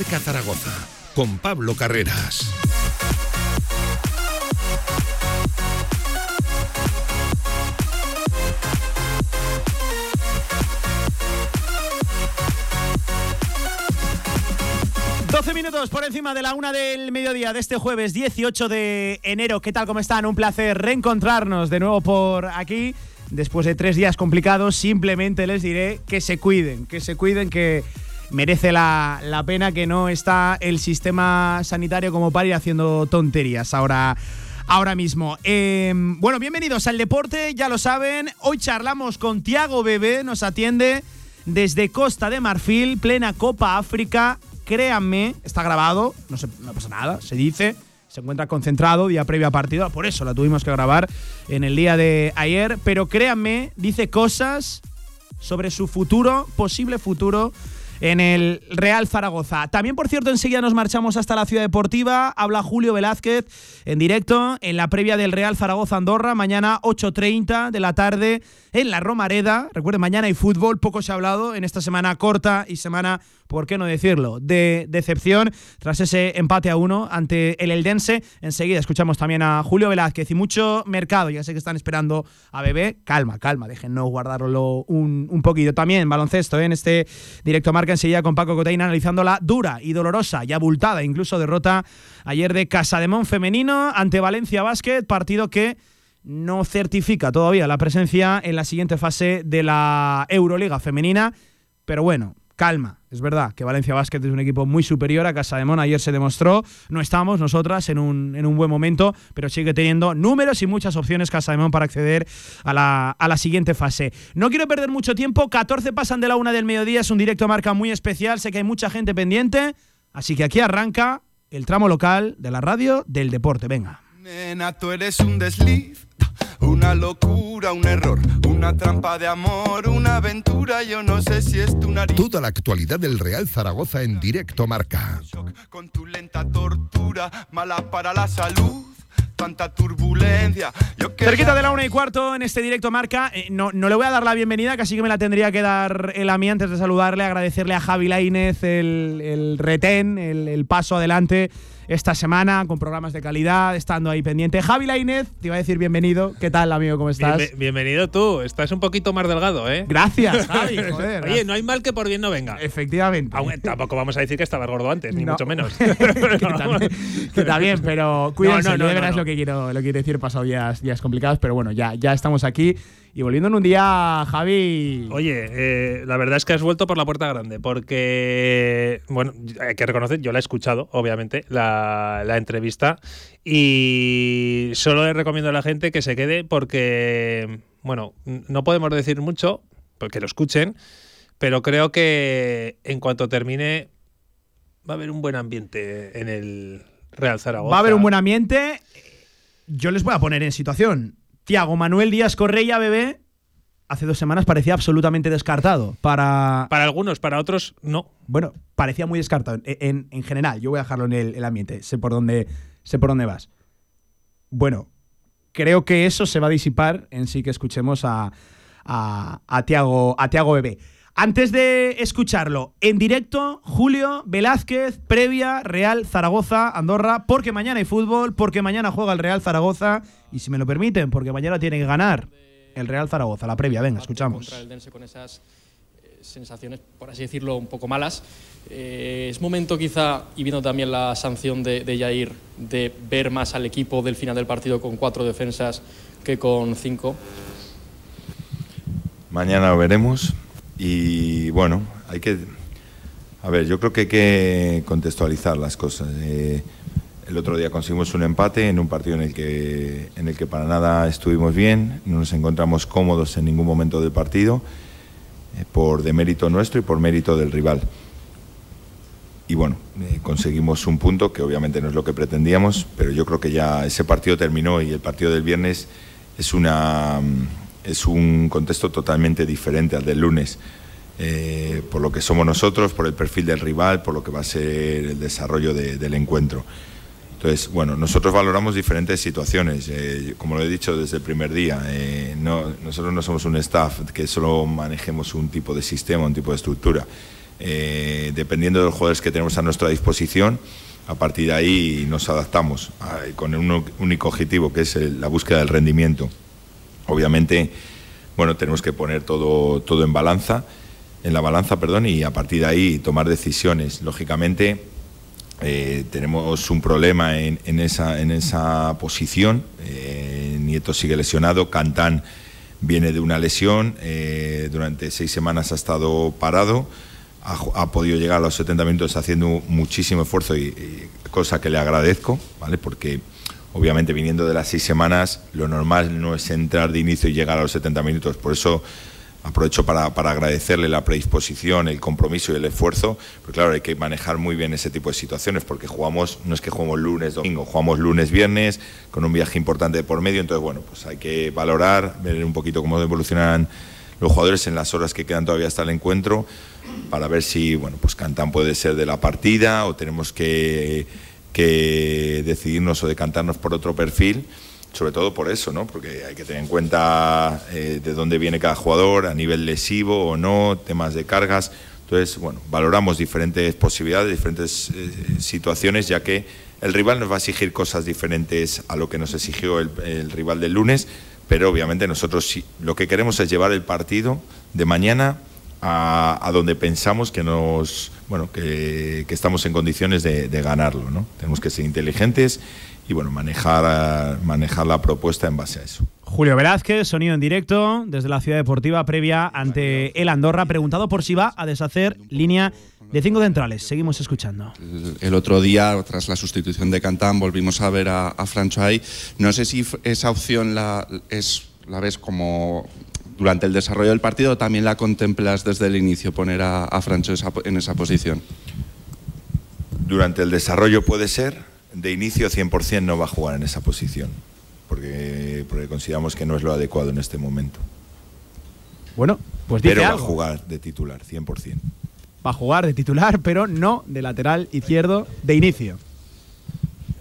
Marca Zaragoza con Pablo Carreras. minutos por encima de la una del mediodía de este jueves 18 de enero. ¿Qué tal? ¿Cómo están? Un placer reencontrarnos de nuevo por aquí. Después de tres días complicados, simplemente les diré que se cuiden, que se cuiden, que merece la, pena que no está el sistema sanitario como para ir haciendo tonterías ahora, ahora mismo. Em, bueno, bienvenidos al deporte, ya lo saben. Hoy charlamos con Tiago Bebé, nos atiende desde Costa de Marfil, plena Copa África créanme, está grabado, no, no pasa nada, se dice, se encuentra concentrado día previo a partido, por eso la tuvimos que grabar en el día de ayer, pero créanme, dice cosas sobre su futuro, posible futuro en el Real Zaragoza. También, por cierto, enseguida nos marchamos hasta la ciudad deportiva. Habla Julio Velázquez en directo en la previa del Real Zaragoza Andorra, mañana 8.30 de la tarde en la Romareda. Recuerden, mañana hay fútbol, poco se ha hablado en esta semana corta y semana, ¿por qué no decirlo?, de decepción tras ese empate a uno ante el Eldense. Enseguida escuchamos también a Julio Velázquez y mucho mercado. Ya sé que están esperando a Bebé. Calma, calma, déjennos guardarlo un, un poquito. También baloncesto ¿eh? en este directo marca enseguida con Paco Cotaina analizando la dura y dolorosa y abultada incluso derrota ayer de Casademón femenino ante Valencia Basket, partido que no certifica todavía la presencia en la siguiente fase de la Euroliga femenina, pero bueno, calma. Es verdad que Valencia Basket es un equipo muy superior a Casa de Mon. Ayer se demostró. No estamos nosotras en un, en un, buen momento, pero sigue teniendo números y muchas opciones Casa de Mon para acceder a la, a la siguiente fase. No quiero perder mucho tiempo. 14 pasan de la una del mediodía. Es un directo marca muy especial. Sé que hay mucha gente pendiente. Así que aquí arranca el tramo local de la radio del deporte. Venga. Nena, tú eres un desliz una locura, un error, una trampa de amor, una aventura, yo no sé si es tu nariz. Toda la actualidad del Real Zaragoza en directo marca. Con tu lenta tortura, mala para la salud tanta turbulencia. Cerquita de la una y cuarto en este directo marca. Eh, no, no le voy a dar la bienvenida, casi que me la tendría que dar el a mí antes de saludarle, agradecerle a Javi Lainez el, el retén, el, el paso adelante esta semana con programas de calidad, estando ahí pendiente. Javi Lainez, te iba a decir bienvenido. ¿Qué tal, amigo? ¿Cómo estás? bienvenido tú. Estás un poquito más delgado, ¿eh? Gracias, Javi. Oye, no hay mal que por bien no venga. Efectivamente. tampoco vamos a decir que estabas gordo antes, ni mucho menos. que, está bien, pero cuídense. No, no, no, es lo que quiero, lo quiero decir. Pasado días, días complicados, pero bueno, ya, ya estamos aquí. Y volviendo en un día, Javi. Oye, eh, la verdad es que has vuelto por la puerta grande, porque, bueno, hay que reconocer, yo la he escuchado, obviamente, la, entrevista, y solo le recomiendo a la gente que se quede porque, bueno, no podemos decir mucho, porque lo escuchen, pero creo que en cuanto termine va a haber un buen ambiente en el Real Zaragoza. Va a haber un buen ambiente. Yo les voy a poner en situación. Tiago Manuel Díaz Correia, bebé, hace dos semanas parecía absolutamente descartado. Para, para algunos, para otros no. Bueno, parecía muy descartado. En, general, yo voy a dejarlo en el, ambiente, sé por, dónde, sé por dónde vas. Bueno, creo que eso se va a disipar en sí que escuchemos a, a, a Tiago, a Tiago Bebé. Antes de escucharlo, en directo, Julio Velázquez, previa Real Zaragoza, Andorra, porque mañana hay fútbol, porque mañana juega el Real Zaragoza, y si me lo permiten, porque mañana tiene que ganar el Real Zaragoza, la previa, venga, escuchamos. Contra el Dense con esas eh, sensaciones, por así decirlo, un poco malas. Eh, es momento quizá, y viendo también la sanción de, de Jair, de ver más al equipo del final del partido con cuatro defensas que con cinco. Mañana lo veremos. Y bueno, hay que. A ver, yo creo que hay que contextualizar las cosas. Eh, el otro día conseguimos un empate en un partido en el que, en el que para nada estuvimos bien, no nos encontramos cómodos en ningún momento del partido, eh, por demérito nuestro y por mérito del rival. Y bueno, eh, conseguimos un punto que obviamente no es lo que pretendíamos, pero yo creo que ya ese partido terminó y el partido del viernes es una es un contexto totalmente diferente al del lunes. Eh, por lo que somos nosotros, por el perfil del rival, por lo que va a ser el desarrollo del encuentro. Entonces, bueno, nosotros valoramos diferentes situaciones, eh, como lo he dicho desde el primer día. Eh, no, nosotros no somos un staff que solo manejemos un tipo de sistema, un tipo de estructura. dependiendo de los jugadores que tenemos a nuestra disposición, a partir de ahí nos adaptamos con un único objetivo, que es la búsqueda del rendimiento. Obviamente, bueno, tenemos que poner todo, todo en balanza, en la balanza, perdón, y a partir de ahí tomar decisiones. Lógicamente, eh, tenemos un problema en, esa, en esa posición. Eh, Nieto sigue lesionado, Cantán viene de una lesión, eh, durante seis semanas ha estado parado, ha, podido llegar a los 70 minutos haciendo muchísimo esfuerzo y, cosa que le agradezco, ¿vale? Porque obviamente viniendo de las seis semanas lo normal no es entrar de inicio y llegar a los 70 minutos, por eso aprovecho para, agradecerle la predisposición, el compromiso y el esfuerzo, porque claro, hay que manejar muy bien ese tipo de situaciones, porque jugamos, no es que jugamos lunes, domingo, jugamos lunes, viernes, con un viaje importante por medio, entonces bueno, pues hay que valorar, ver un poquito cómo evolucionan los jugadores en las horas que quedan todavía hasta el encuentro, para ver si, bueno, pues Cantán puede ser de la partida o tenemos que, que decidirnos o decantarnos por otro perfil sobre todo por eso, ¿no? Porque hay que tener en cuenta eh, de dónde viene cada jugador, a nivel lesivo o no, temas de cargas. Entonces, bueno, valoramos diferentes posibilidades, diferentes eh, situaciones, ya que el rival nos va a exigir cosas diferentes a lo que nos exigió el, rival del lunes, pero obviamente nosotros sí, lo que queremos es llevar el partido de mañana a, donde pensamos que nos bueno que, estamos en condiciones de, de ganarlo, ¿no? Tenemos que ser inteligentes y bueno, manejar, manejar la propuesta en base a eso. Julio Velázquez, sonido en directo desde la ciudad deportiva previa ante el Andorra, preguntado por si va a deshacer línea de cinco centrales. Seguimos escuchando. El, otro día, tras la sustitución de Cantán, volvimos a ver a, a. No sé si esa opción la, es, la ves como durante el desarrollo del partido también la contemplas desde el inicio, poner a, a Francho en esa posición. Durante el desarrollo puede ser, de inicio 100% no va a jugar en esa posición, porque, porque consideramos que no es lo adecuado en este momento. Bueno, pues dice Pero va a jugar de titular, 100%. Va a jugar de titular, pero no de lateral izquierdo de inicio.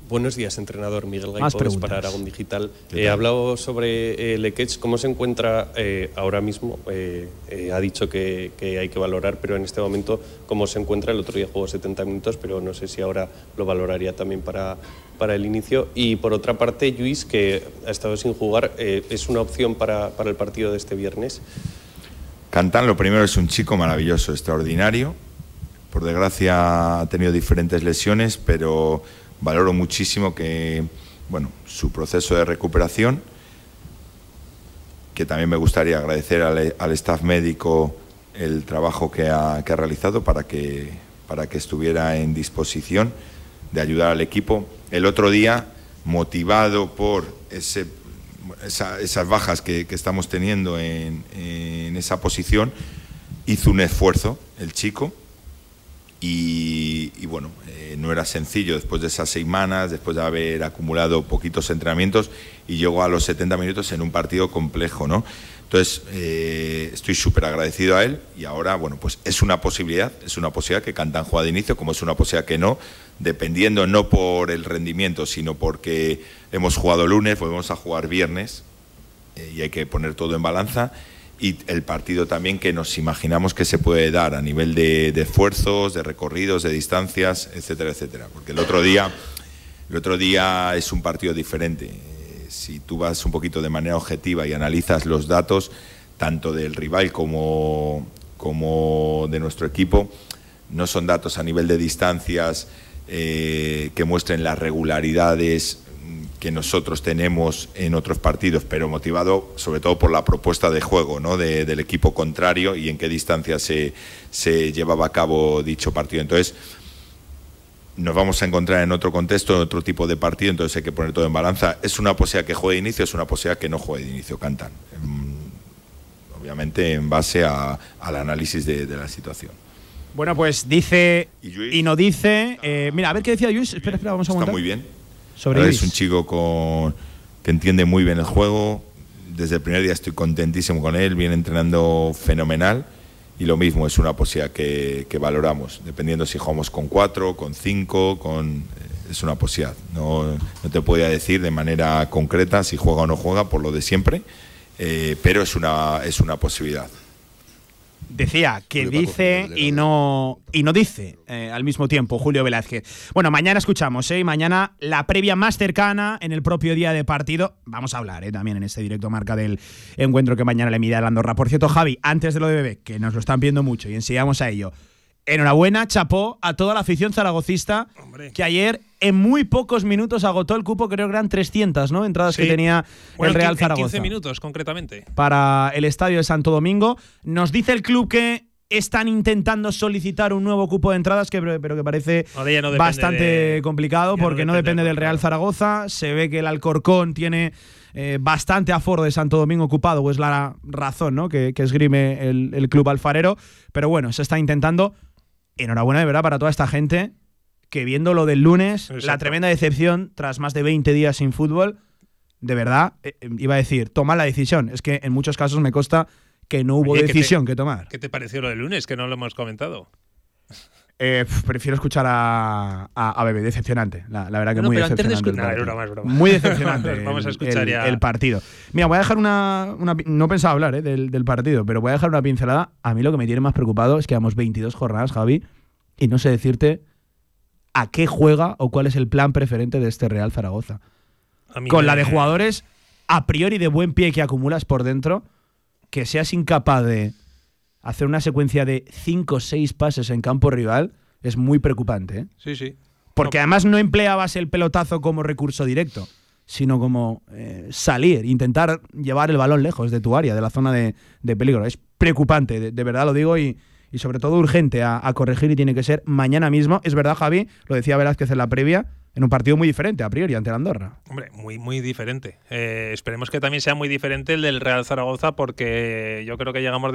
Buenos días, entrenador Miguel Gaipos para Aragón Digital. He eh, hablado sobre eh, Lequech, cómo se encuentra eh, ahora mismo. ha dicho que, hay que valorar, pero en este momento, cómo se encuentra. El otro día jugó 70 minutos, pero no sé si ahora lo valoraría también para, para el inicio. Y por otra parte, Luis, que ha estado sin jugar, ¿es una opción para, para el partido de este viernes? Cantán, lo primero, es un chico maravilloso, extraordinario. Por desgracia ha tenido diferentes lesiones, pero valoro muchísimo que, bueno, su proceso de recuperación, que también me gustaría agradecer al, staff médico el trabajo que ha, que ha, realizado para que, para que estuviera en disposición de ayudar al equipo. El otro día, motivado por ese, esas bajas que, que estamos teniendo en, en esa posición, hizo un esfuerzo el chico y, bueno, eh, no era sencillo después de esas semanas, después de haber acumulado poquitos entrenamientos y llegó a los 70 minutos en un partido complejo, ¿no? Entonces, eh, estoy súper agradecido a él y ahora, bueno, pues es una posibilidad, es una posibilidad que Cantan juega de inicio, como es una posibilidad que no, dependiendo no por el rendimiento, sino porque hemos jugado lunes, volvemos a jugar viernes eh, y hay que poner todo en balanza y el partido también que nos imaginamos que se puede dar a nivel de, esfuerzos, de recorridos, de distancias, etcétera, etcétera. Porque el otro día, el otro día es un partido diferente. Eh, si tú vas un poquito de manera objetiva y analizas los datos, tanto del rival como, como de nuestro equipo, no son datos a nivel de distancias eh, que muestren las regularidades que nosotros tenemos en otros partidos, pero motivado sobre todo por la propuesta de juego ¿no? del equipo contrario y en qué distancia se, se llevaba a cabo dicho partido. Entonces, nos vamos a encontrar en otro contexto, en otro tipo de partido, entonces hay que poner todo en balanza. Es una posibilidad que juegue de inicio, es una posibilidad que no juegue de inicio, cantan. Obviamente en base a, al análisis de, la situación. Bueno, pues dice y, no dice. Eh, mira, a ver qué decía Luis. Espera, espera, vamos a Está muy bien es un chico con, que entiende muy bien el juego. Desde el primer día estoy contentísimo con él, viene entrenando fenomenal. Y lo mismo, es una posibilidad que, valoramos, dependiendo si jugamos con cuatro, con cinco, con, eh, es una posibilidad. No, no te podía decir de manera concreta si juega o no juega, por lo de siempre, eh, pero es una, es una posibilidad. Decía que dice y no, y no dice eh, al mismo tiempo Julio Velázquez. Bueno, mañana escuchamos, ¿eh? Mañana la previa más cercana en el propio día de partido. Vamos a hablar ¿eh? también en este directo marca del encuentro que mañana le mide a Andorra. Por cierto, Javi, antes de lo de Bebé, que nos lo están viendo mucho y enseñamos a ello. Enhorabuena, chapó a toda la afición zaragocista que ayer en muy pocos minutos agotó el cupo, creo que eran 300, ¿no? Entradas que tenía el Real Zaragoza. 15 minutos, concretamente. Para el estadio de Santo Domingo. Nos dice el club que están intentando solicitar un nuevo cupo de entradas, que, pero que parece bastante complicado porque no depende, del Real Zaragoza. Se ve que el Alcorcón tiene eh, bastante aforo de Santo Domingo ocupado, o es la razón ¿no? que, esgrime el, el club alfarero. Pero bueno, se está intentando enhorabuena de verdad para toda esta gente que viendo lo del lunes, la tremenda decepción tras más de 20 días sin fútbol, de verdad, eh, eh, iba a decir, toma la decisión. Es que en muchos casos me consta que no hubo decisión que tomar. ¿Qué te pareció lo del lunes? Que no lo hemos comentado. Eh, prefiero escuchar a, a, Bebe, decepcionante. La, verdad que muy decepcionante. Muy decepcionante. Vamos a escuchar el, partido. Mira, voy a dejar una. no pensaba hablar eh, del, del, partido, pero voy a dejar una pincelada. A mí lo que me tiene más preocupado es que vamos 22 jornadas, Javi, y no sé decirte a qué juega o cuál es el plan preferente de este Real Zaragoza. Con la de jugadores a priori de buen pie que acumulas por dentro, que seas incapaz de hacer una secuencia de 5 o 6 pases en campo rival es muy preocupante. ¿eh? Sí, sí. Porque además no empleabas el pelotazo como recurso directo, sino como eh, salir, intentar llevar el balón lejos de tu área, de la zona de, peligro. Es preocupante, de, verdad lo digo, y, sobre todo urgente a, a, corregir y tiene que ser mañana mismo. Es verdad, Javi, lo decía Velázquez en la previa, en un partido muy diferente a priori ante la Andorra. Hombre, muy, muy diferente. Eh, esperemos que también sea muy diferente el del Real Zaragoza porque yo creo que llegamos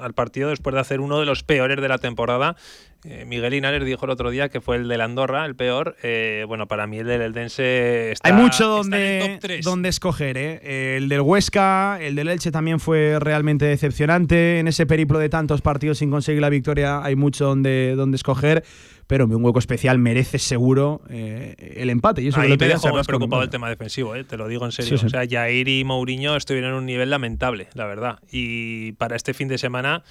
al partido después de hacer uno de los peores de la temporada. Eh, Miguel Inares dijo el otro día que fue el del Andorra, el peor. Eh, bueno, para mí el del Eldense está Hay mucho donde, donde escoger. El del Huesca, el del Elche también fue realmente decepcionante. En ese periplo de tantos partidos sin conseguir la victoria hay mucho donde, donde escoger pero un hueco especial merece seguro eh, el empate. Y eso Ahí me dejó muy preocupado el tema defensivo, eh, te lo digo en serio. O sea, Jair y Mourinho estuvieron en un nivel lamentable, la verdad. Y para este fin de semana,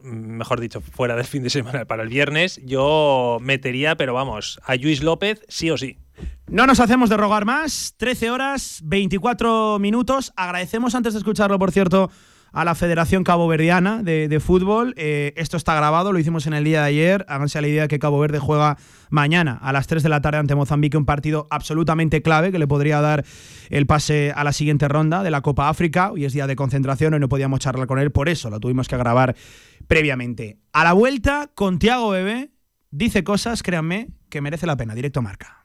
mejor dicho, fuera del fin de semana, para el viernes, yo metería, pero vamos, a Luis López sí o sí. No nos hacemos de rogar más. 13 horas, 24 minutos. Agradecemos antes de escucharlo, por cierto, a la Federación Caboverdiana de, de Fútbol. Eh, esto está grabado, lo hicimos en el día de ayer. Háganse la idea que Cabo Verde juega mañana a las 3 de la tarde ante Mozambique, un partido absolutamente clave que le podría dar el pase a la siguiente ronda de la Copa África. Hoy es día de concentración, hoy no podíamos charlar con él, por eso lo tuvimos que grabar previamente. A la vuelta, con Tiago Bebé, dice cosas, créanme, que merece la pena. Directo marca.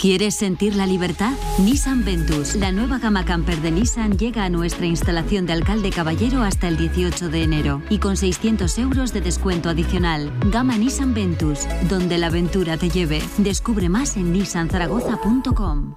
¿Quieres sentir la libertad? Nissan Ventus, la nueva gama camper de Nissan, llega a nuestra instalación de Alcalde Caballero hasta el 18 de enero y con 600 euros de descuento adicional. Gama Nissan Ventus, donde la aventura te lleve. Descubre más en nissanzaragoza.com.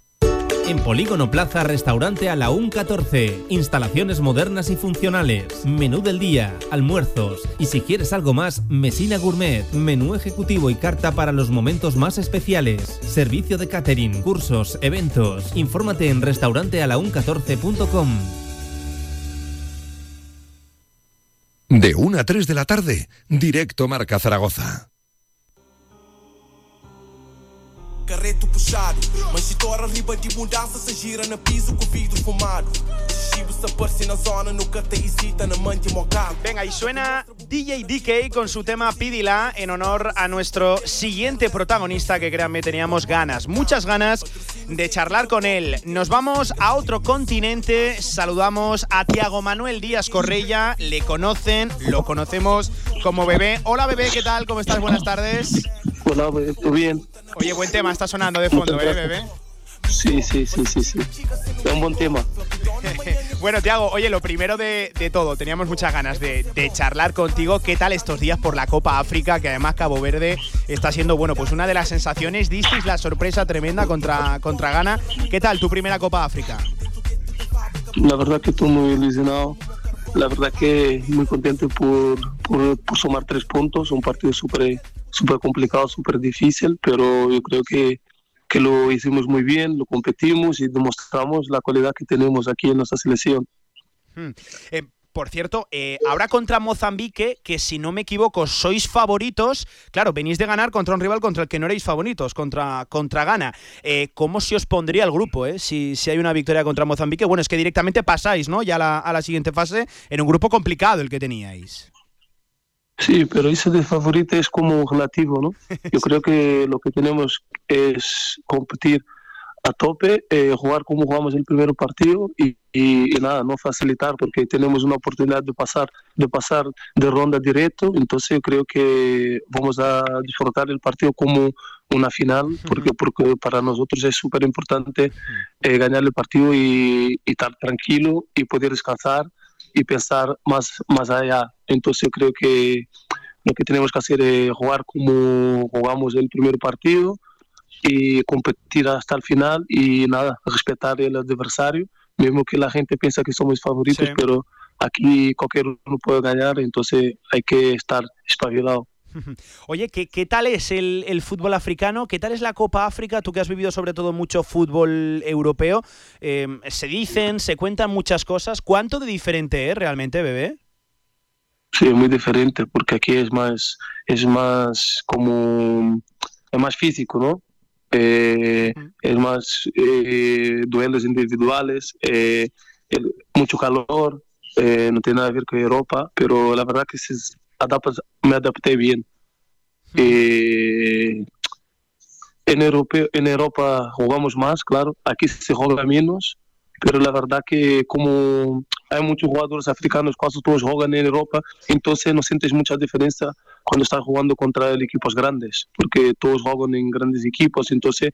En Polígono Plaza, restaurante a la 14. Instalaciones modernas y funcionales. Menú del día, almuerzos. Y si quieres algo más, Mesina Gourmet. Menú ejecutivo y carta para los momentos más especiales. Servicio de catering, cursos, eventos. Infórmate en restaurantealaun14.com. De 1 a 3 de la tarde, directo Marca Zaragoza. Venga, y suena DJ DK con su tema Pídila en honor a nuestro siguiente protagonista que créanme teníamos ganas, muchas ganas de charlar con él. Nos vamos a otro continente, saludamos a Tiago Manuel Díaz Correia, le conocen, lo conocemos como bebé. Hola bebé, ¿qué tal? ¿Cómo estás? Buenas tardes. Hola, bebé, ¿todo bien? Oye, buen tema, está sonando de fondo, ¿eh, bebé? Sí, sí, sí, sí, sí. Es un buen tema. bueno, Tiago, oye, lo primero de, todo, teníamos muchas ganas de, charlar contigo. ¿Qué tal estos días por la Copa África? Que además Cabo Verde está siendo, bueno, pues una de las sensaciones. Disteis la sorpresa tremenda contra, contra Ghana. ¿Qué tal tu primera Copa África? La verdad que estoy muy ilusionado. La verdad que muy contento por, por, sumar tres puntos. Un partido súper super complicado, súper difícil, pero yo creo que que lo hicimos muy bien, lo competimos y demostramos la calidad que tenemos aquí en nuestra selección. Hmm. Eh, por cierto, eh, ahora contra Mozambique, que si no me equivoco, sois favoritos. Claro, venís de ganar contra un rival contra el que no erais favoritos, contra, contra Ghana. Eh, ¿Cómo se os pondría el grupo eh? si, si hay una victoria contra Mozambique? Bueno, es que directamente pasáis, ¿no? Ya la, a la siguiente fase en un grupo complicado el que teníais. Sí, pero eso de favorito es como relativo, ¿no? Yo creo que lo que tenemos es competir a tope, eh, jugar como jugamos el primer partido y, nada, no facilitar porque tenemos una oportunidad de pasar de pasar de ronda directo, entonces yo creo que vamos a disfrutar el partido como una final porque, porque para nosotros es súper importante eh, ganar el partido y, y estar tranquilo y poder descansar y pensar más, más allá. Entonces creo que lo que tenemos que hacer es jugar como jugamos el primer partido y competir hasta el final y nada, respetar el adversario, mismo que la gente piensa que somos favoritos, pero aquí cualquier uno puede ganar, entonces hay que estar espabilado. Oye, ¿qué, ¿qué, tal es el, fútbol africano? ¿Qué tal es la Copa África? Tú que has vivido sobre todo mucho fútbol europeo, em, se dicen, se cuentan muchas cosas. ¿Cuánto de diferente es realmente, bebé? Sí, muy diferente, porque aquí es más, es más como, es más físico, ¿no? Eh, es más eh, duelos individuales, eh, mucho calor, no tiene nada que ver con Europa, pero la verdad que se, me adapté bien. Eh, en, Europa, en Europa jugamos más, claro, aquí se juega menos, pero la verdad que como hay muchos jugadores africanos, casi todos juegan en Europa, entonces no sientes mucha diferencia cuando estás jugando contra equipos grandes, porque todos juegan en grandes equipos, entonces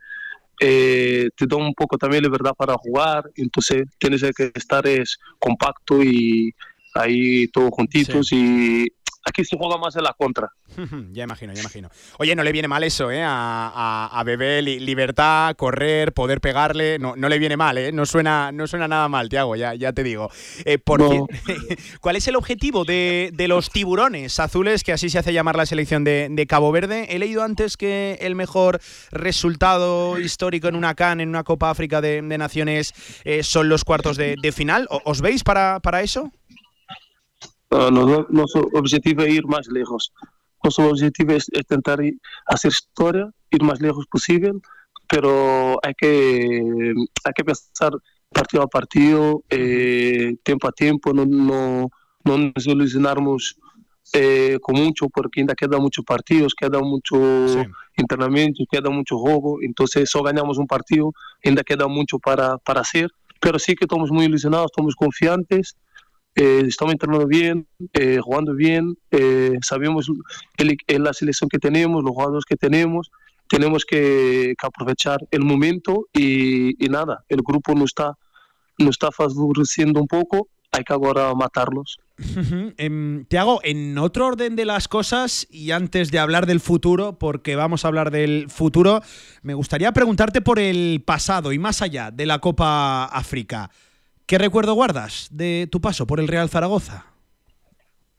eh, te da un poco también la verdad para jugar, entonces tienes que estar es compacto y ahí todos juntitos y aquí se juega más en la contra. ya imagino, ya imagino. Oye, no le viene mal eso, ¿eh? A, a, Bebé, libertad, correr, poder pegarle, no, no le viene mal, ¿eh? No suena, no suena nada mal, Tiago, ya, ya te digo. Eh, ¿Cuál es el objetivo de, los tiburones azules, que así se hace llamar la selección de, Cabo Verde? He leído antes que el mejor resultado histórico en una CAN, en una Copa África de, Naciones, eh, son los cuartos de, final. ¿Os veis para, para eso? Nuestro objetivo es ir más lejos. Nuestro objetivo es, intentar hacer historia, ir más lejos posible, pero hay que, hay que pensar partido a partido, eh, tiempo a tiempo, no, no, no nos ilusionarmos eh, con mucho, porque ainda quedan muchos partidos, queda mucho entrenamiento, queda mucho juego, entonces solo ganamos un partido, ainda queda mucho para, para hacer, pero sí que estamos muy ilusionados, estamos confiantes eh, estamos entrenando bien, eh, jugando bien, eh, sabemos la selección que tenemos, los jugadores que tenemos, tenemos que, aprovechar el momento y, nada, el grupo no está, no está favoreciendo un poco, hay que ahora matarlos. Em, te hago en otro orden de las cosas y antes de hablar del futuro, porque vamos a hablar del futuro, me gustaría preguntarte por el pasado y más allá de la Copa África. ¿Qué recuerdo guardas de tu paso por el Real Zaragoza?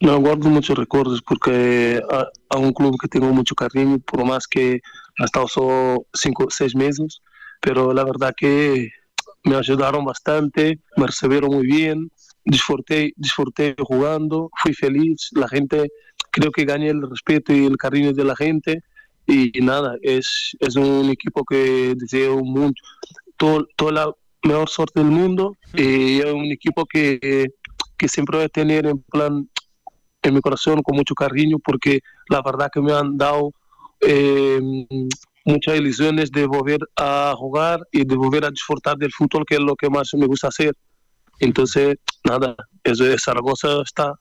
No, guardo muchos recuerdos porque a, un club que tengo mucho cariño, por más que ha estado solo cinco, seis meses, pero la verdad que me ayudaron bastante, me recibieron muy bien, disfruté, disfruté jugando, fui feliz, la gente, creo que gané el respeto y el cariño de la gente. Y, nada, es, es un equipo que deseo mucho, todo, toda la mejor suerte del mundo y es un equipo que, que siempre voy a tener en plan en mi corazón con mucho cariño porque la verdad que me han dado eh, muchas ilusiones de volver a jugar y de volver a disfrutar del fútbol que es lo que más me gusta hacer. Entonces, nada, eso de Zaragoza está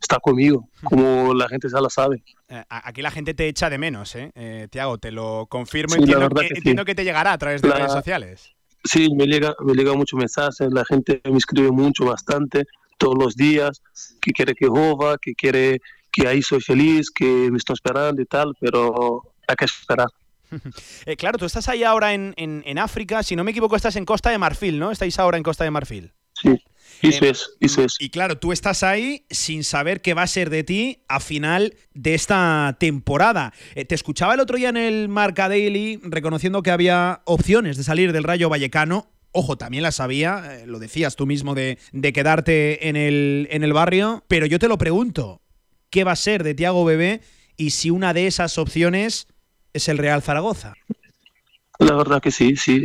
está conmigo, como la gente ya lo sabe. Eh, aquí la gente te echa de menos, ¿eh? eh Tiago, te lo confirmo. entiendo, que, entiendo que, te llegará a través de redes sociales. Sí, me llega, me llega muchos mensajes, la gente me escribe mucho, bastante, todos los días, que quiere que jova, que quiere que ahí soy feliz, que me estoy esperando y tal, pero hay que esperar. Eh, claro, tú estás ahí ahora en, en, en África, si no me equivoco, estás en Costa de Marfil, ¿no? Estáis ahora en Costa de Marfil. Sí. Eso em, es, eso es. Y claro, tú estás ahí sin saber qué va a ser de ti a final de esta temporada. Eh, te escuchaba el otro día en el Marca Daily reconociendo que había opciones de salir del Rayo Vallecano. Ojo, también las había, eh, lo decías tú mismo, de, quedarte en el, en el barrio. Pero yo te lo pregunto, ¿qué va a ser de Tiago Bebé y si una de esas opciones es el Real Zaragoza? La verdad que sí, sí.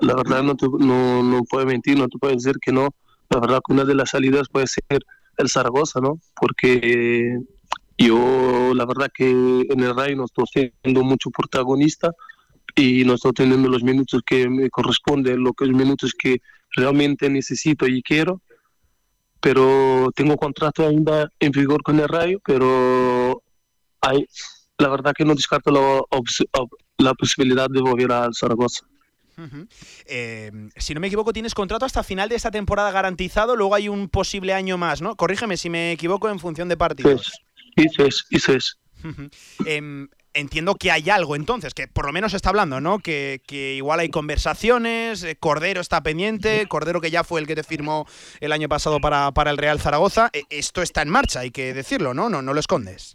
La verdad no, no, no puedo mentir, no te puedo decir que no la verdad que una de las salidas puede ser el Zaragoza, ¿no? Porque yo, la verdad que en el Rayo no estoy siendo mucho protagonista y no estoy teniendo los minutos que me corresponden, los minutos que realmente necesito y quiero. Pero tengo contrato ainda en vigor con el Rayo, pero la verdad que no descarto la, la posibilidad de volver al Zaragoza. Em, si no me equivoco, tienes contrato hasta final de esta temporada garantizado, luego hay un posible año más, ¿no? Corrígeme si me equivoco en función de partidos. Eso es, eso es. Em, entiendo que hay algo entonces, que por lo menos se está hablando, ¿no? Que, igual hay conversaciones, eh, Cordero está pendiente, Cordero que ya fue el que te firmó el año pasado para, para el Real Zaragoza. E, esto está en marcha, hay que decirlo, ¿no? No, no lo escondes.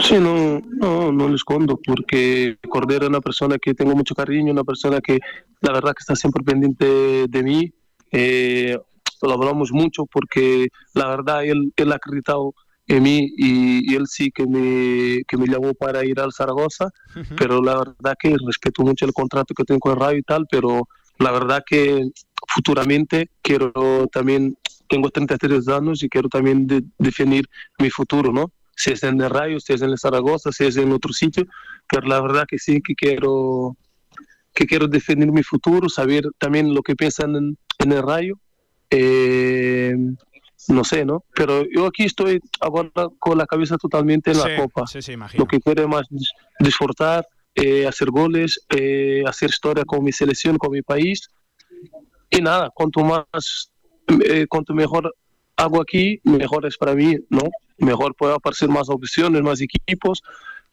Sí, no, no, no lo escondo, porque Cordero es una persona que tengo mucho cariño, una persona que la verdad que está siempre pendiente de mí. Eh, lo hablamos mucho porque la verdad él, él ha acreditado en mí y, él sí que me, que me llamó para ir al Zaragoza, pero la verdad que respeto mucho el contrato que tengo con Radio y tal, pero la verdad que futuramente quiero también, tengo 33 años y quiero también definir mi futuro, ¿no? Si es en el Rayo, si es en el Zaragoza, si es en otro sitio, pero la verdad que sí que quiero que quiero definir mi futuro, saber también lo que piensan en, el Rayo. Eh, no sé, ¿no? Pero yo aquí estoy ahora con la cabeza totalmente en la copa. lo que quiero más disfrutar, eh, hacer goles, eh, hacer historia con mi selección, con mi país. Y nada, cuanto más, cuanto mejor hago aquí, mejor es para mí, ¿no? Mejor puedo aparecer más opciones, más equipos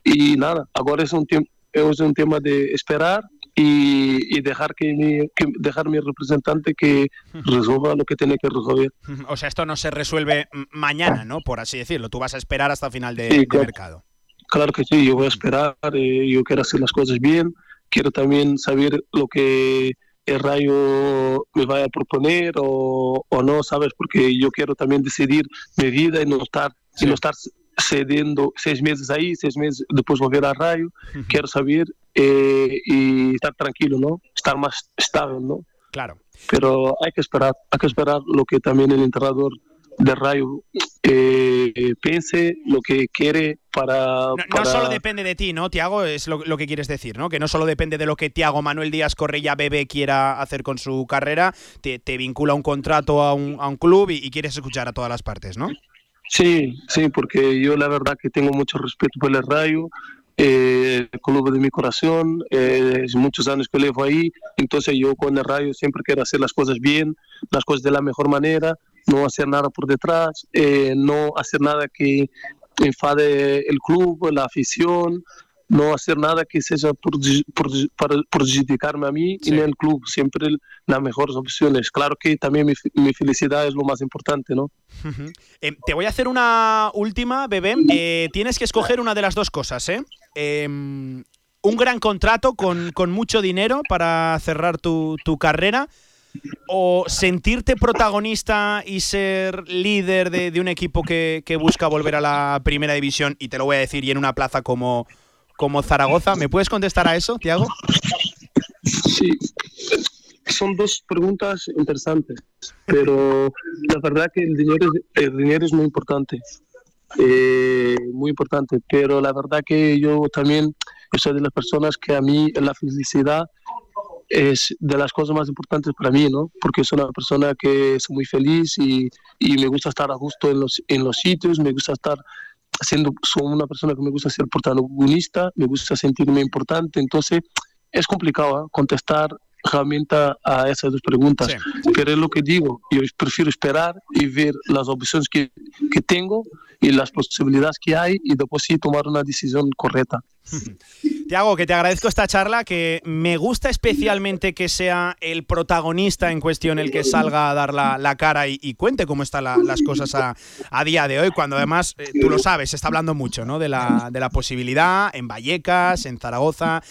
y nada, ahora es un, es un tema de esperar y, dejar que, mi, dejar mi representante que resuelva lo que tiene que resolver. O sea, esto no se resuelve mañana, ¿no? Por así decirlo. Tú vas a esperar hasta final de, mercado. Claro que sí, yo voy a esperar, eh, yo quiero hacer las cosas bien, quiero también saber lo que el Rayo me vaya a proponer o, no, ¿sabes? Porque yo quiero también decidir mi vida y no estar, y no estar cediendo seis meses ahí, seis meses después volver al Rayo. Quiero saber eh, y estar tranquilo, ¿no? Estar más estable, ¿no? Claro. Pero hay que esperar, hay que esperar lo que también el entrenador de Rayo eh, piense lo que quiere para no, solo depende de ti, ¿no, Tiago? Es lo, que quieres decir, ¿no? Que no solo depende de lo que Tiago Manuel Díaz Correia Bebé quiera hacer con su carrera, te, vincula un contrato a un, a un club y, quieres escuchar a todas las partes, ¿no? Sí, sí, porque yo la verdad que tengo mucho respeto por el Rayo, eh, el club de mi corazón, eh, muchos años que llevo ahí, entonces yo con el Rayo siempre quiero hacer las cosas bien, las cosas de la mejor manera no hacer nada por detrás, eh, no hacer nada que enfade el club, la afición, no hacer nada que sea por, para perjudicarme a mí y el club, siempre las mejores opciones. Claro que también mi, felicidad es lo más importante, ¿no? Em, te voy a hacer una última, bebé. Eh, tienes que escoger una de las dos cosas, ¿eh? Em, un gran contrato con, con, mucho dinero para cerrar tu, tu carrera o sentirte protagonista y ser líder de, un equipo que, busca volver a la primera división, y te lo voy a decir, y en una plaza como, como Zaragoza? ¿Me puedes contestar a eso, Tiago? Sí, son dos preguntas interesantes, pero la verdad que el dinero, el dinero es muy importante, eh, muy importante, pero la verdad que yo también soy de las personas que a mí la felicidad es de las cosas más importantes para mí, ¿no? Porque soy una persona que es muy feliz y, y me gusta estar a gusto en los, en los sitios, me gusta estar siendo, soy una persona que me gusta ser protagonista, me gusta sentirme importante, entonces es complicado ¿eh? contestar realmente a esas dos preguntas, pero es lo que digo, yo prefiero esperar y ver las opciones que, que tengo y las posibilidades que hay y después sí tomar una decisión correcta. Tiago, que te agradezco esta charla, que me gusta especialmente que sea el protagonista en cuestión el que salga a dar la, cara y, cuente cómo están las cosas a, día de hoy, cuando además, eh, tú lo sabes, se está hablando mucho ¿no? de, la, de la posibilidad en Vallecas, en Zaragoza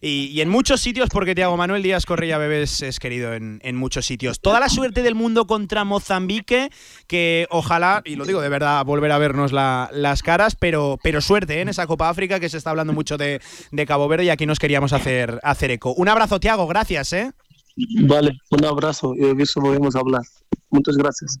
y, en muchos sitios, porque Tiago Manuel Díaz Correa Bebés es querido en, muchos sitios. Toda la suerte del mundo contra Mozambique, que ojalá, y lo digo de verdad, volver a vernos las caras, pero, pero suerte ¿eh? en esa Copa África que se está hablando mucho de, Cabo Verde y aquí nos queríamos hacer, hacer eco. Un abrazo, Tiago, gracias. ¿eh? Vale, un abrazo y de eso volvemos a hablar. Muchas gracias.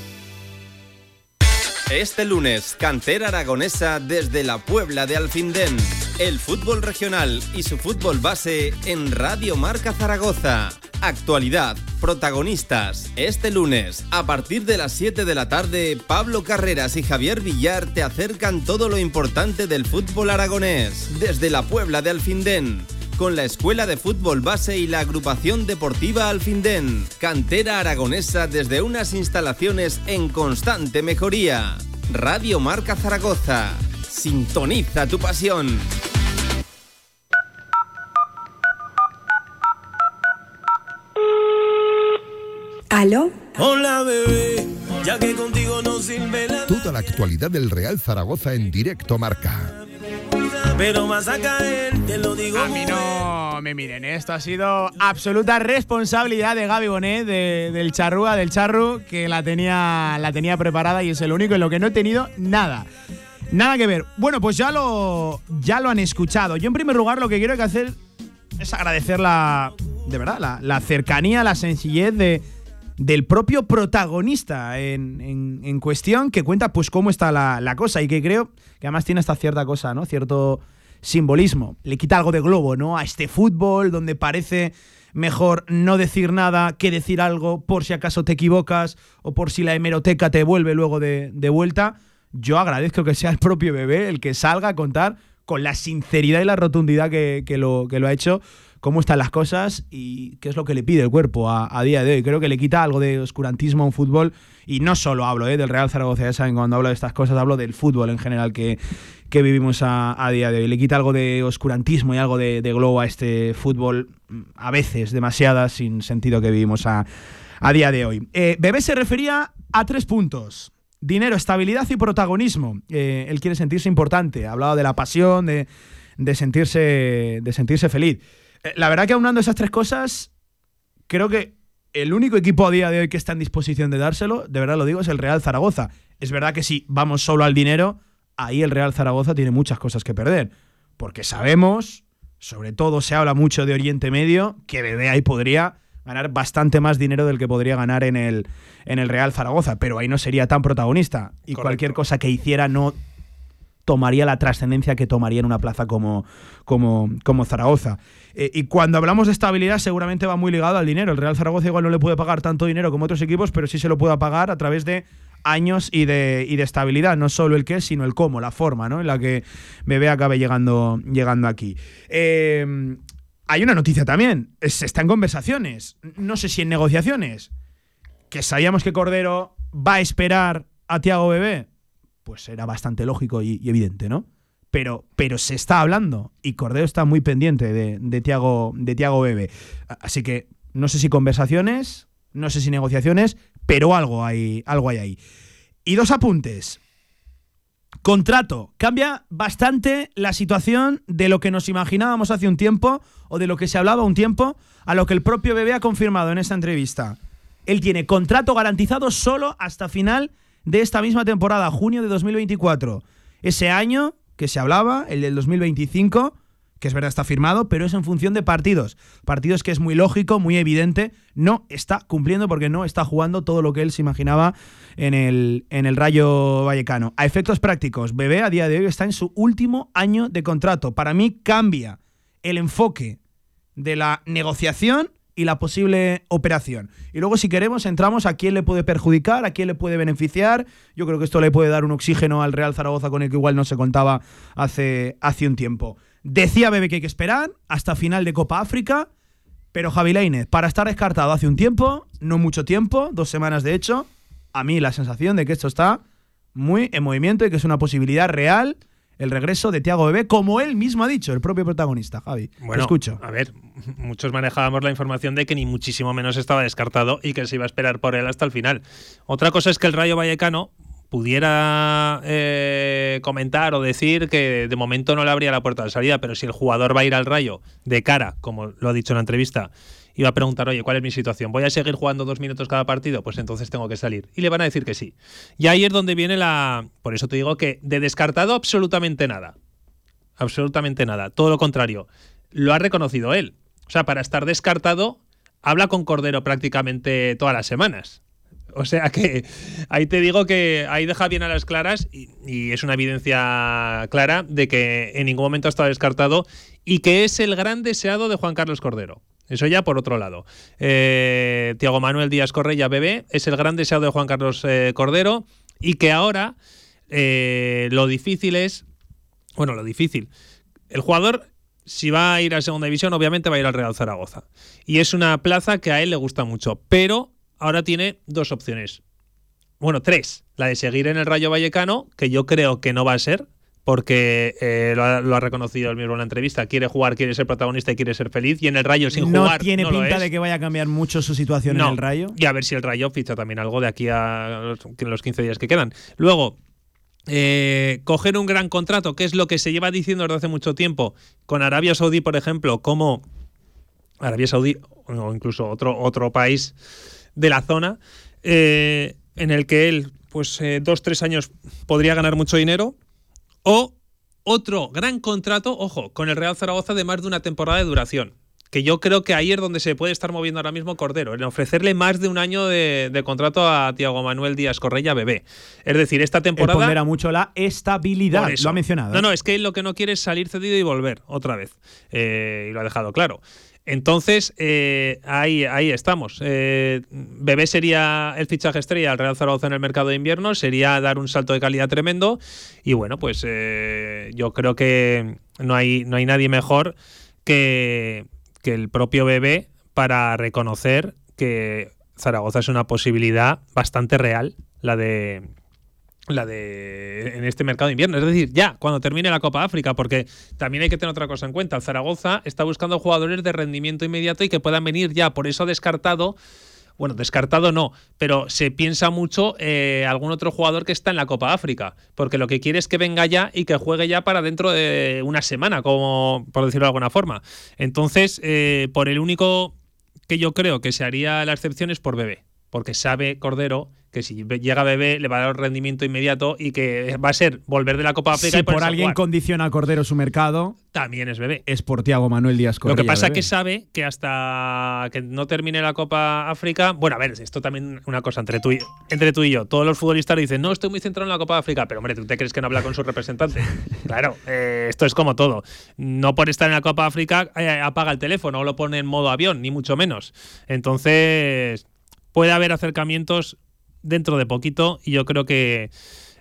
Este lunes, cantera aragonesa desde la Puebla de Alfindén. El fútbol regional y su fútbol base en Radio Marca Zaragoza. Actualidad, protagonistas. Este lunes, a partir de las 7 de la tarde, Pablo Carreras y Javier Villar te acercan todo lo importante del fútbol aragonés. Desde la Puebla de Alfindén con la Escuela de Fútbol Base y la Agrupación Deportiva Alfindén. Cantera aragonesa desde unas instalaciones en constante mejoría. Radio Marca Zaragoza. Sintoniza tu pasión. ¿Aló? Hola bebé, ya que contigo no sirve la... Toda la actualidad del Real Zaragoza en directo marca. Pero vas a caer, te lo digo. A mí no me miren, esto ha sido absoluta responsabilidad de Gaby Bonet, del Charrúa, del Charru, que la tenía, la tenía preparada y es el único en lo que no he tenido nada. Nada que ver. Bueno, pues ya lo, ya lo han escuchado. Yo en primer lugar lo que quiero que hacer es agradecer la, de verdad, la, cercanía, la sencillez de, del propio protagonista en, cuestión que cuenta pues cómo está la, la, cosa y que creo que además tiene esta cierta cosa, ¿no? Cierto simbolismo. Le quita algo de globo, ¿no? A este fútbol donde parece mejor no decir nada que decir algo por si acaso te equivocas o por si la hemeroteca te vuelve luego de, de vuelta. Yo agradezco que sea el propio bebé el que salga a contar con la sinceridad y la rotundidad que, lo, que lo ha hecho cómo están las cosas y qué es lo que le pide el cuerpo a, día de hoy. Creo que le quita algo de oscurantismo a un fútbol y no solo hablo eh, del Real Zaragoza, ya saben, cuando hablo de estas cosas hablo del fútbol en general que, que vivimos a, día de hoy. Le quita algo de oscurantismo y algo de, globo a este fútbol, a veces demasiada, sin sentido que vivimos a, día de hoy. Eh, Bebé se refería a tres puntos. Dinero, estabilidad y protagonismo. Eh, él quiere sentirse importante. Ha hablado de la pasión, de sentirse, de sentirse feliz. Eh, la verdad que aunando esas tres cosas, creo que el único equipo a día de hoy que está en disposición de dárselo, de verdad lo digo, es el Real Zaragoza. Es verdad que si vamos solo al dinero, ahí el Real Zaragoza tiene muchas cosas que perder. Porque sabemos, sobre todo se habla mucho de Oriente Medio, que Bebé ahí podría ganar bastante más dinero del que podría ganar en el, en el Real Zaragoza, pero ahí no sería tan protagonista. Y cualquier cosa que hiciera no tomaría la trascendencia que tomaría en una plaza como, como, como Zaragoza. Eh, y cuando hablamos de estabilidad, seguramente va muy ligado al dinero. El Real Zaragoza igual no le puede pagar tanto dinero como otros equipos, pero sí se lo puede pagar a través de años y de, y de estabilidad, no solo el qué, sino el cómo, la forma ¿no? en la que Bebé acabe llegando, llegando aquí. Eh, hay una noticia también, se está en conversaciones, no sé si en negociaciones, que sabíamos que Cordero va a esperar a Tiago Bebé, pues era bastante lógico y, evidente, ¿no? Pero, pero, se está hablando y Cordero está muy pendiente de, de, Tiago, de Tiago Bebe. Así que no sé si conversaciones, no sé si negociaciones, pero algo hay, algo hay ahí. Y dos apuntes. Contrato. Cambia bastante la situación de lo que nos imaginábamos hace un tiempo o de lo que se hablaba un tiempo a lo que el propio Bebé ha confirmado en esta entrevista. Él tiene contrato garantizado solo hasta final de esta misma temporada, junio de 2024. Ese año que se hablaba, el del 2025, que es verdad está firmado, pero es en función de partidos. Partidos que es muy lógico, muy evidente, no está cumpliendo porque no está jugando todo lo que él se imaginaba en el, en el Rayo Vallecano. A efectos prácticos, Bebé a día de hoy está en su último año de contrato. Para mí cambia el enfoque de la negociación y la posible operación. Y luego, si queremos, entramos a quién le puede perjudicar, a quién le puede beneficiar. Yo creo que esto le puede dar un oxígeno al Real Zaragoza con el que igual no se contaba hace, hace un tiempo. Decía Bebe que hay que esperar hasta final de Copa África, pero Javi Lainez, para estar descartado hace un tiempo, no mucho tiempo, dos semanas de hecho, a mí la sensación de que esto está muy en movimiento y que es una posibilidad real el regreso de Tiago Bebé, como él mismo ha dicho, el propio protagonista, Javi. Bueno, escucho. A ver, muchos manejábamos la información de que ni muchísimo menos estaba descartado y que se iba a esperar por él hasta el final. Otra cosa es que el Rayo Vallecano pudiera eh, comentar o decir que de momento no le abría la puerta de salida, pero si el jugador va a ir al rayo de cara, como lo ha dicho en la entrevista, y va a preguntar, oye, ¿cuál es mi situación? ¿Voy a seguir jugando dos minutos cada partido? Pues entonces tengo que salir. Y le van a decir que sí. Y ahí es donde viene la... Por eso te digo que de descartado absolutamente nada. Absolutamente nada. Todo lo contrario. Lo ha reconocido él. O sea, para estar descartado, habla con Cordero prácticamente todas las semanas. O sea que ahí te digo que ahí deja bien a las claras y, es una evidencia clara de que en ningún momento ha estado descartado y que es el gran deseado de Juan Carlos Cordero. Eso ya por otro lado. Eh, Tiago Manuel Díaz Correia, bebé, es el gran deseado de Juan Carlos eh, Cordero y que ahora eh, lo difícil es, bueno, lo difícil, el jugador si va a ir a segunda división, obviamente va a ir al Real Zaragoza. Y es una plaza que a él le gusta mucho, pero ahora tiene dos opciones. Bueno, tres. La de seguir en el Rayo Vallecano, que yo creo que no va a ser, porque eh, lo, ha, reconocido él mismo en la entrevista. Quiere jugar, quiere ser protagonista y quiere ser feliz. Y en el Rayo sin no jugar. Tiene pinta de que vaya a cambiar mucho su situación en el Rayo. Y a ver si el Rayo ficha también algo de aquí a los 15 días que quedan. Luego, eh, coger un gran contrato, que es lo que se lleva diciendo desde hace mucho tiempo, con Arabia Saudí, por ejemplo, como Arabia Saudí o incluso otro, otro país de la zona, eh, en el que él, pues dos, tres años podría ganar mucho dinero, o otro gran contrato, ojo, con el Real Zaragoza de más de una temporada de duración. Que yo creo que ahí es donde se puede estar moviendo ahora mismo Cordero, en ofrecerle más de un año de, contrato a Tiago Manuel Díaz Correia Bebé. Es decir, esta temporada. Él pondera mucho la estabilidad, lo ha mencionado. No, ¿eh? no, es que él lo que no quiere es salir cedido y volver otra vez. y lo ha dejado claro. Entonces, eh, ahí, ahí estamos. Eh, Bebé sería el fichaje estrella al Real Zaragoza en el mercado de invierno, sería dar un salto de calidad tremendo. Y bueno, pues eh, yo creo que no hay, no hay nadie mejor que, que el propio Bebé para reconocer que Zaragoza es una posibilidad bastante real, la de, la de en este mercado de invierno. Es decir, ya, cuando termine la Copa África, porque también hay que tener otra cosa en cuenta. Zaragoza está buscando jugadores de rendimiento inmediato y que puedan venir ya. Por eso ha descartado bueno, descartado no, pero se piensa mucho eh, algún otro jugador que está en la Copa África, porque lo que quiere es que venga ya y que juegue ya para dentro de una semana, como por decirlo de alguna forma. Entonces, eh, por el único que yo creo que se haría la excepción es por Bebé, porque sabe Cordero que si llega Bebé le va a dar rendimiento inmediato y que va a ser volver de la Copa África. Si y por alguien condiciona a Cordero su mercado, también es Bebé. Es por Tiago Manuel Díaz Cordero. Lo que pasa es que sabe que hasta que no termine la Copa África, bueno, a ver, esto también una cosa entre tú y, entre tú y yo. Todos los futbolistas dicen, no, estoy muy centrado en la Copa África, pero hombre, ¿tú te crees que no habla con su representante? claro, eh, esto es como todo. No por estar en la Copa África eh, apaga el teléfono o lo pone en modo avión, ni mucho menos. Entonces, puede haber acercamientos dentro de poquito y yo creo que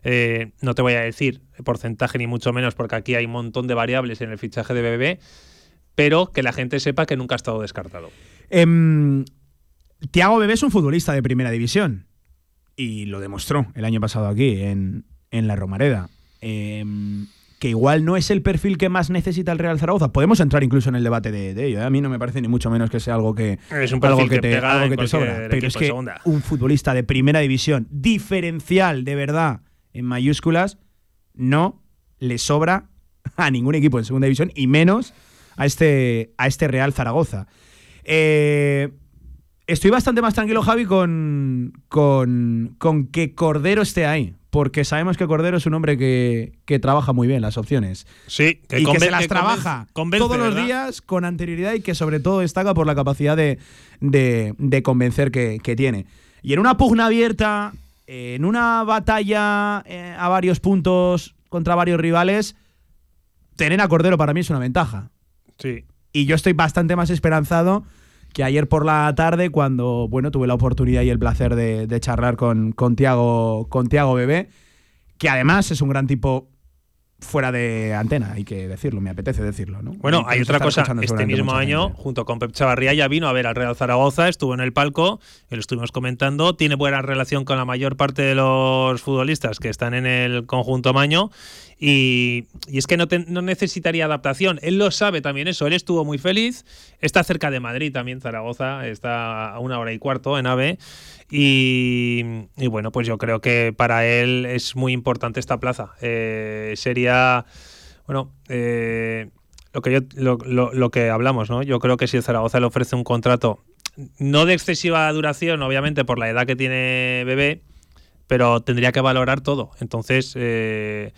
eh, no te voy a decir porcentaje ni mucho menos porque aquí hay un montón de variables en el fichaje de BBB, pero que la gente sepa que nunca ha estado descartado. Eh, Tiago Bebé es un futbolista de primera división y lo demostró el año pasado aquí en, en la Romareda. Eh, que igual no es el perfil que más necesita el Real Zaragoza. Podemos entrar incluso en el debate de, ello. ¿eh? A mí no me parece ni mucho menos que sea algo que, es un algo que, te, algo que te sobra. Pero es que un futbolista de primera división, diferencial de verdad en mayúsculas, no le sobra a ningún equipo en segunda división y menos a este, a este Real Zaragoza. Eh, estoy bastante más tranquilo, Javi, con, con, con que Cordero esté ahí porque sabemos que Cordero es un hombre que, trabaja muy bien las opciones. Sí, que, y que se las trabaja todos los días con anterioridad y que sobre todo destaca por la capacidad de, convencer que, tiene. Y en una pugna abierta, en una batalla eh, a varios puntos contra varios rivales, tener a Cordero para mí es una ventaja. Sí. Y yo estoy bastante más esperanzado que ayer por la tarde, cuando bueno, tuve la oportunidad y el placer de, charlar con, con, Tiago, con Tiago Bebé, que además es un gran tipo fuera de antena, hay que decirlo, me apetece decirlo. ¿no? Bueno, hay otra cosa, este mismo año, junto con Pep Chavarría, ya vino a ver al Real Zaragoza, estuvo en el palco, lo estuvimos comentando, tiene buena relación con la mayor parte de los futbolistas que están en el conjunto Maño y, es que no, no, necesitaría adaptación. Él lo sabe también eso. Él estuvo muy feliz. Está cerca de Madrid también, Zaragoza. Está a una hora y cuarto en AVE. Y, bueno, pues yo creo que para él es muy importante esta plaza. Eh, sería, bueno, eh, lo, que yo, lo, que hablamos, ¿no? Yo creo que si Zaragoza le ofrece un contrato no de excesiva duración, obviamente por la edad que tiene Bebé, pero tendría que valorar todo. Entonces, eh,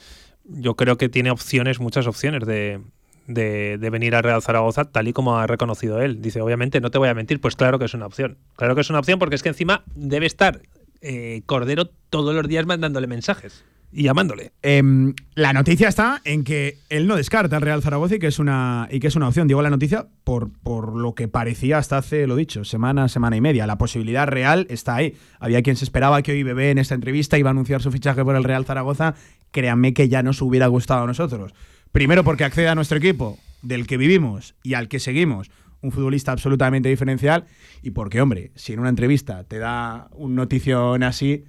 yo creo que tiene opciones, muchas opciones de, de, venir a Real Zaragoza, tal y como ha reconocido él. Dice, obviamente, no te voy a mentir, pues claro que es una opción. Claro que es una opción porque es que encima debe estar eh, Cordero todos los días mandándole mensajes y llamándole. Em, la noticia está en que él no descarta al Real Zaragoza y que es una, y que es una opción. Digo la noticia por, por lo que parecía hasta hace, lo dicho, semana, semana y media. La posibilidad real está ahí. Había quien se esperaba que hoy Bebé en esta entrevista iba a anunciar su fichaje por el Real Zaragoza. Créanme que ya nos hubiera gustado a nosotros. Primero porque accede a nuestro equipo, del que vivimos y al que seguimos, un futbolista absolutamente diferencial. Y porque, hombre, si en una entrevista te da un notición así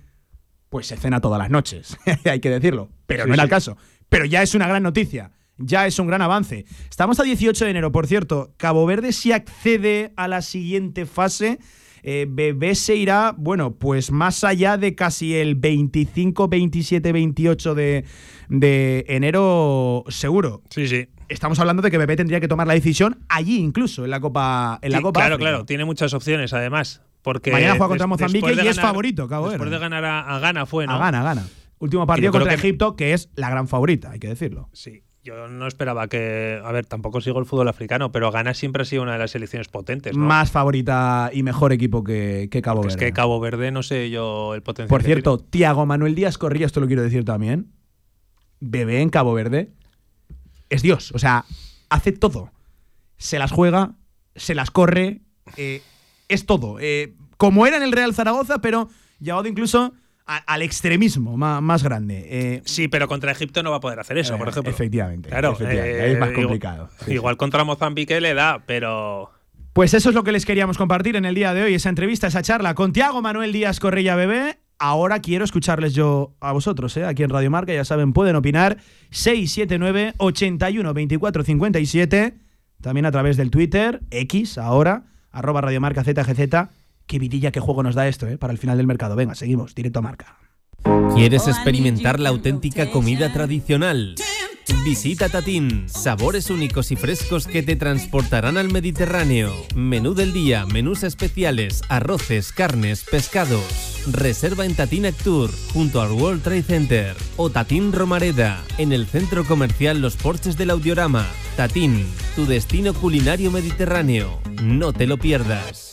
pues se cena todas las noches, hay que decirlo, pero no era el caso. Pero ya es una gran noticia, ya es un gran avance. Estamos a 18 de enero, por cierto, Cabo Verde si accede a la siguiente fase. Eh, Bebé se irá, bueno, pues más allá de casi el 25, 27, 28 de, de enero seguro. Sí, sí estamos hablando de que Bebé tendría que tomar la decisión allí incluso en la Copa en la Copa Claro, claro, tiene muchas opciones además. Mañana juega contra Mozambique y es favorito, Cabo Después de ganar a, Ghana fue, ¿no? A Ghana, Ghana. Último partido contra Egipto, que es la gran favorita, hay que decirlo. Sí. Yo no esperaba que. A ver, tampoco sigo el fútbol africano, pero Ghana siempre ha sido una de las selecciones potentes. Más favorita y mejor equipo que, Cabo Verde. Es que Cabo Verde, no sé yo el potencial. Por cierto, Tiago Manuel Díaz Corría, esto lo quiero decir también. Bebé en Cabo Verde es Dios. O sea, hace todo. Se las juega, se las corre, eh, es todo. Eh, como era en el Real Zaragoza, pero llevado incluso al extremismo más, grande. Eh, sí, pero contra Egipto no va a poder hacer eso, por ejemplo. Efectivamente. Claro, es más complicado. Igual, contra Mozambique le da, pero. Pues eso es lo que les queríamos compartir en el día de hoy, esa entrevista, esa charla con Tiago Manuel Díaz Correia Bebé. Ahora quiero escucharles yo a vosotros, ¿eh? aquí en Radio Marca, ya saben, pueden opinar 679 81 24 57, también a través del Twitter, X, ahora, arroba Radiomarca ZGZ Qué vidilla, qué juego nos da esto, ¿eh? Para el final del mercado. Venga, seguimos, directo a marca. ¿Quieres experimentar la auténtica comida tradicional? Visita Tatín, sabores únicos y frescos que te transportarán al Mediterráneo. Menú del día, menús especiales, arroces, carnes, pescados. Reserva en Tatín Actur, junto al World Trade Center. O Tatín Romareda, en el centro comercial Los Porches del Audiorama. Tatín, tu destino culinario mediterráneo. No te lo pierdas.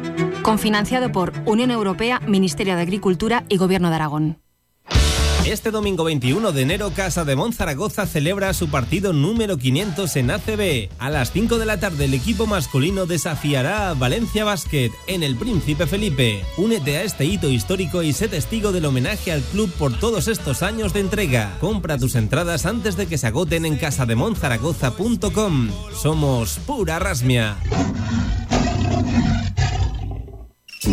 Confinanciado por Unión Europea, Ministerio de Agricultura y Gobierno de Aragón. Este domingo 21 de enero, Casa de Monzaragoza celebra su partido número 500 en ACB. A las 5 de la tarde, el equipo masculino desafiará a Valencia Basket en el Príncipe Felipe. Únete a este hito histórico y sé testigo del homenaje al club por todos estos años de entrega. Compra tus entradas antes de que se agoten en casademonzaragoza.com. Somos pura rasmia.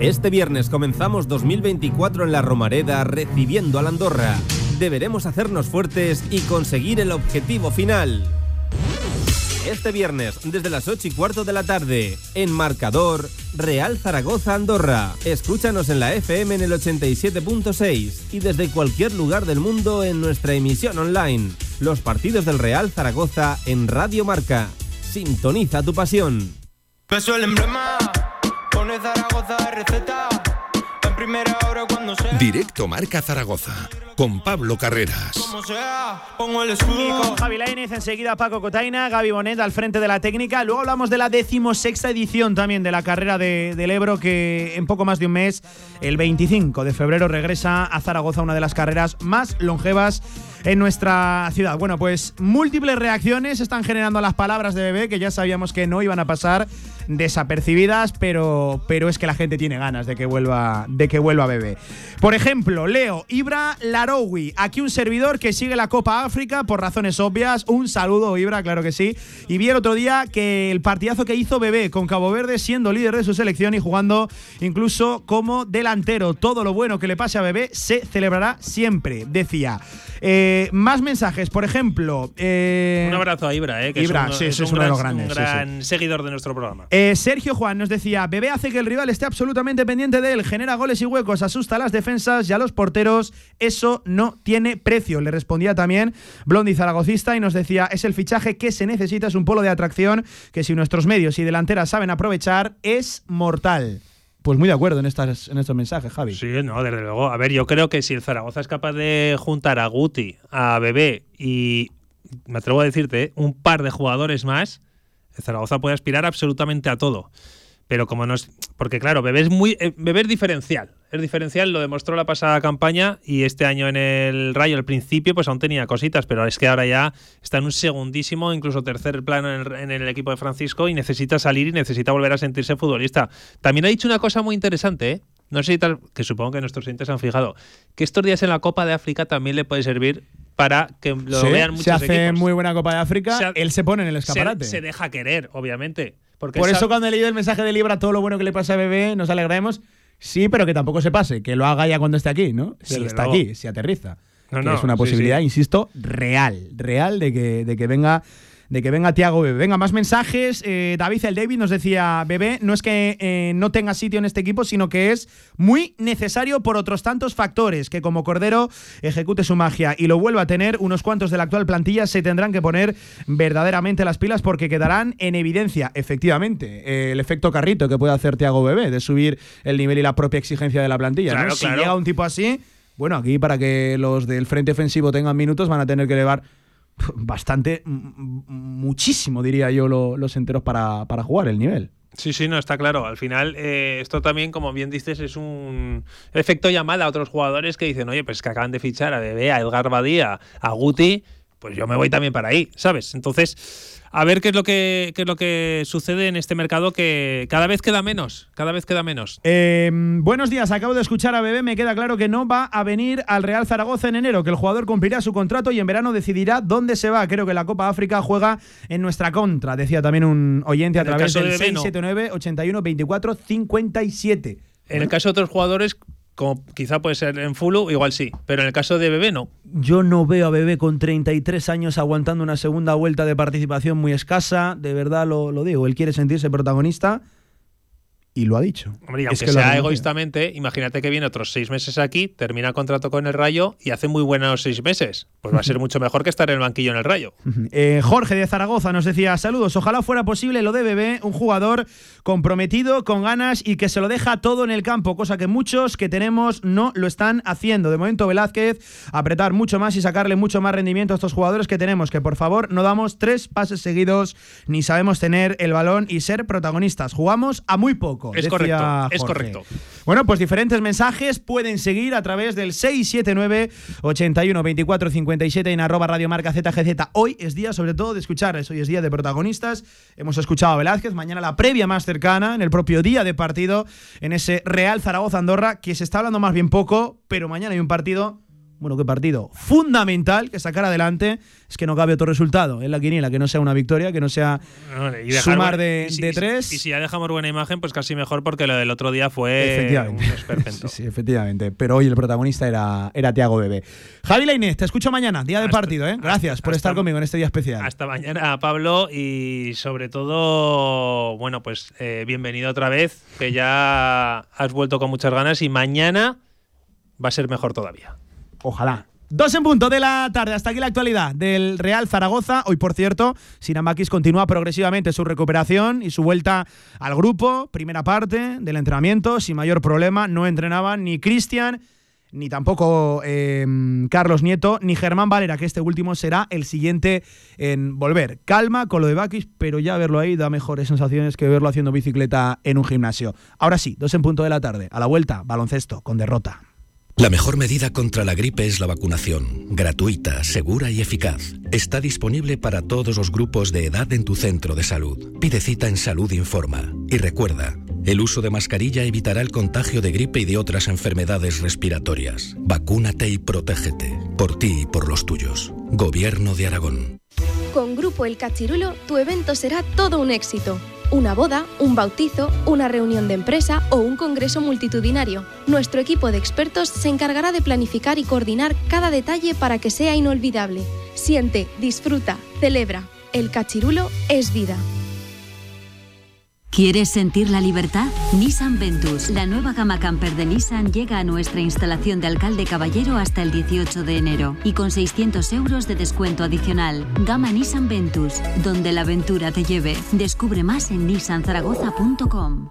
Este viernes comenzamos 2024 en la Romareda recibiendo a la Andorra. Deberemos hacernos fuertes y conseguir el objetivo final. Este viernes, desde las 8 y cuarto de la tarde, en Marcador, Real Zaragoza Andorra. Escúchanos en la FM en el 87.6 y desde cualquier lugar del mundo en nuestra emisión online. Los partidos del Real Zaragoza en Radio Marca. Sintoniza tu pasión. Peso el emblema, Zaragoza. En primera hora cuando sea. Directo Marca Zaragoza, con Pablo Carreras. Como sea, pongo el Y escudo. con Javi Lainez, enseguida Paco Cotaina, Gaby Bonet al frente de la técnica. Luego hablamos de la decimosexta edición también de la carrera de- del Ebro, que en poco más de un mes, el 25 de febrero, regresa a Zaragoza, una de las carreras más longevas en nuestra ciudad. Bueno, pues múltiples reacciones están generando las palabras de Bebé, que ya sabíamos que no iban a pasar desapercibidas, pero, pero es que la gente tiene ganas de que vuelva, de que vuelva Bebé. Por ejemplo, Leo Ibra Larowi, aquí un servidor que sigue la Copa África por razones obvias. Un saludo, Ibra, claro que sí. Y vi el otro día que el partidazo que hizo Bebé con Cabo Verde, siendo líder de su selección y jugando incluso como delantero. Todo lo bueno que le pase a Bebé se celebrará siempre, decía. Eh, más mensajes, por ejemplo. eh, Un abrazo a Ibra, ¿eh? que Ibra, es un, sí, es sí, es un uno de gran, los grandes, un sí, sí. gran seguidor de nuestro programa. Eh, Sergio Juan nos decía, Bebé hace que el rival esté absolutamente pendiente de él, genera goles y huecos, asusta a las defensas y a los porteros, eso no tiene precio. Le respondía también Blondi Zaragocista y nos decía, es el fichaje que se necesita, es un polo de atracción que si nuestros medios y delanteras saben aprovechar, es mortal. Pues muy de acuerdo en, estos mensajes, Javi. Sí, no, desde luego. A ver, yo creo que si el Zaragoza es capaz de juntar a Guti, a Bebé y, me atrevo a decirte, un par de jugadores más, Zaragoza puede aspirar absolutamente a todo. Pero como no es. Porque claro, Bebé es muy. eh, Bebé diferencial. Es diferencial, lo demostró la pasada campaña y este año en el Rayo al principio, pues aún tenía cositas, pero es que ahora ya está en un segundísimo, incluso tercer plano en el, en el equipo de Francisco y necesita salir y necesita volver a sentirse futbolista. También ha dicho una cosa muy interesante, ¿eh? No sé si tal, que supongo que nuestros oyentes han fijado, que estos días en la Copa de África también le puede servir para que lo Sí, vean muchos se hace equipos. muy buena Copa de África, Se él se pone en el Se- escaparate. Se, deja querer, obviamente. Porque Por eso cuando he leído el mensaje de Libra, todo lo bueno que le pasa a Bebé, nos alegraremos. Sí, pero que tampoco se pase, que lo haga ya cuando esté aquí, ¿no? Si está luego. aquí, si aterriza. No, que no, es una posibilidad, sí. insisto, real, real de que, de que venga. De que venga Tiago Bebé. Venga, más mensajes. Eh, David el David nos decía: Bebé no es que eh, no tenga sitio en este equipo, sino que es muy necesario por otros tantos factores. Que como Cordero ejecute su magia y lo vuelva a tener, unos cuantos de la actual plantilla se tendrán que poner verdaderamente las pilas porque quedarán en evidencia, efectivamente, el efecto carrito que puede hacer Tiago Bebé de subir el nivel y la propia exigencia de la plantilla. ¿no? Claro, Si claro. llega un tipo así, Bueno, aquí para que los del frente ofensivo tengan minutos van a tener que elevar bastante, muchísimo diría yo, los enteros para, para jugar el nivel. Sí, sí, no, está claro. Al final, eh, esto también, como bien dices, es un efecto llamada a otros jugadores que dicen, oye, pues que acaban de fichar a Bebé, a Edgar Badía, a Guti, pues yo me voy también para ahí, ¿sabes? Entonces, a ver qué es lo que es lo que sucede en este mercado que cada vez queda menos, cada vez queda menos. Em, buenos días, acabo de escuchar a Bebé, me queda claro que no va a venir al Real Zaragoza en enero, que el jugador cumplirá su contrato y en verano decidirá dónde se va. Creo que la Copa África juega en nuestra contra, decía también un oyente a través del 679 81 24 57. En el caso de otros jugadores, como quizá puede ser en Fulu, igual sí, pero en el caso de Bebé no. Yo no veo a Bebé con 33 años aguantando una segunda vuelta de participación muy escasa, de verdad lo, lo digo, él quiere sentirse protagonista y lo ha dicho. Hombre, aunque sea egoístamente, imagínate que viene otros seis meses aquí, termina contrato con el Rayo y hace muy buenos seis meses. Pues va a ser mucho mejor que estar en el banquillo en el Rayo. Eh, Jorge de Zaragoza nos decía, saludos, ojalá fuera posible lo de Bebé, un jugador comprometido, con ganas y que se lo deja todo en el campo, cosa que muchos que tenemos no lo están haciendo. De momento Velázquez, apretar mucho más y sacarle mucho más rendimiento a estos jugadores que tenemos, que por favor no damos tres pases seguidos ni sabemos tener el balón y ser protagonistas. Jugamos a muy poco. Es correcto, es correcto. Bueno, pues diferentes mensajes pueden seguir a través del 679 81 24 57 en arroba Radio Marca ZGZ. Hoy es día sobre todo de escuchar, hoy es día de protagonistas. Hemos escuchado a Velázquez, mañana la previa más cercana, en el propio día de partido, en ese Real Zaragoza-Andorra, que se está hablando más bien poco, pero mañana hay un partido bueno, qué partido fundamental que sacar adelante es que no cabe otro resultado en la quiniela, que no sea una victoria, que no sea sumar de, tres. Y si ya dejamos buena imagen, pues casi mejor porque lo del otro día fue efectivamente. un sí, efectivamente. Pero hoy el protagonista era, era Tiago Bebé. Javi Inés, te escucho mañana, día de partido, ¿eh? Gracias por estar conmigo en este día especial. Hasta mañana, Pablo, y sobre todo, bueno, pues eh, bienvenido otra vez, que ya has vuelto con muchas ganas y mañana va a ser mejor todavía. Ojalá. Dos en punto de la tarde, hasta aquí la actualidad del Real Zaragoza. Hoy, por cierto, Sinamakis continúa progresivamente su recuperación y su vuelta al grupo. Primera parte del entrenamiento, sin mayor problema. No entrenaban ni Cristian, ni tampoco em, Carlos Nieto, ni Germán Valera, que este último será el siguiente en volver. Calma con lo de Bakis, pero ya verlo ahí da mejores sensaciones que verlo haciendo bicicleta en un gimnasio. Ahora sí, dos en punto de la tarde. A la vuelta, baloncesto con derrota. La mejor medida contra la gripe es la vacunación, gratuita, segura y eficaz. Está disponible para todos los grupos de edad en tu centro de salud. Pide cita en Salud Informa. Y recuerda, el uso de mascarilla evitará el contagio de gripe y de otras enfermedades respiratorias. Vacúnate y protégete, por ti y por los tuyos. Gobierno de Aragón. Con Grupo El Cachirulo, tu evento será todo un éxito una boda, un bautizo, una reunión de empresa o un congreso multitudinario. Nuestro equipo de expertos se encargará de planificar y coordinar cada detalle para que sea inolvidable. Siente, disfruta, celebra. El cachirulo es vida. ¿Quieres sentir la libertad? Nissan Ventus, la nueva gama camper de Nissan, llega a nuestra instalación de Alcalde Caballero hasta el 18 de enero y con 600 euros de descuento adicional. Gama Nissan Ventus, donde la aventura te lleve. Descubre más en nissanzaragoza.com.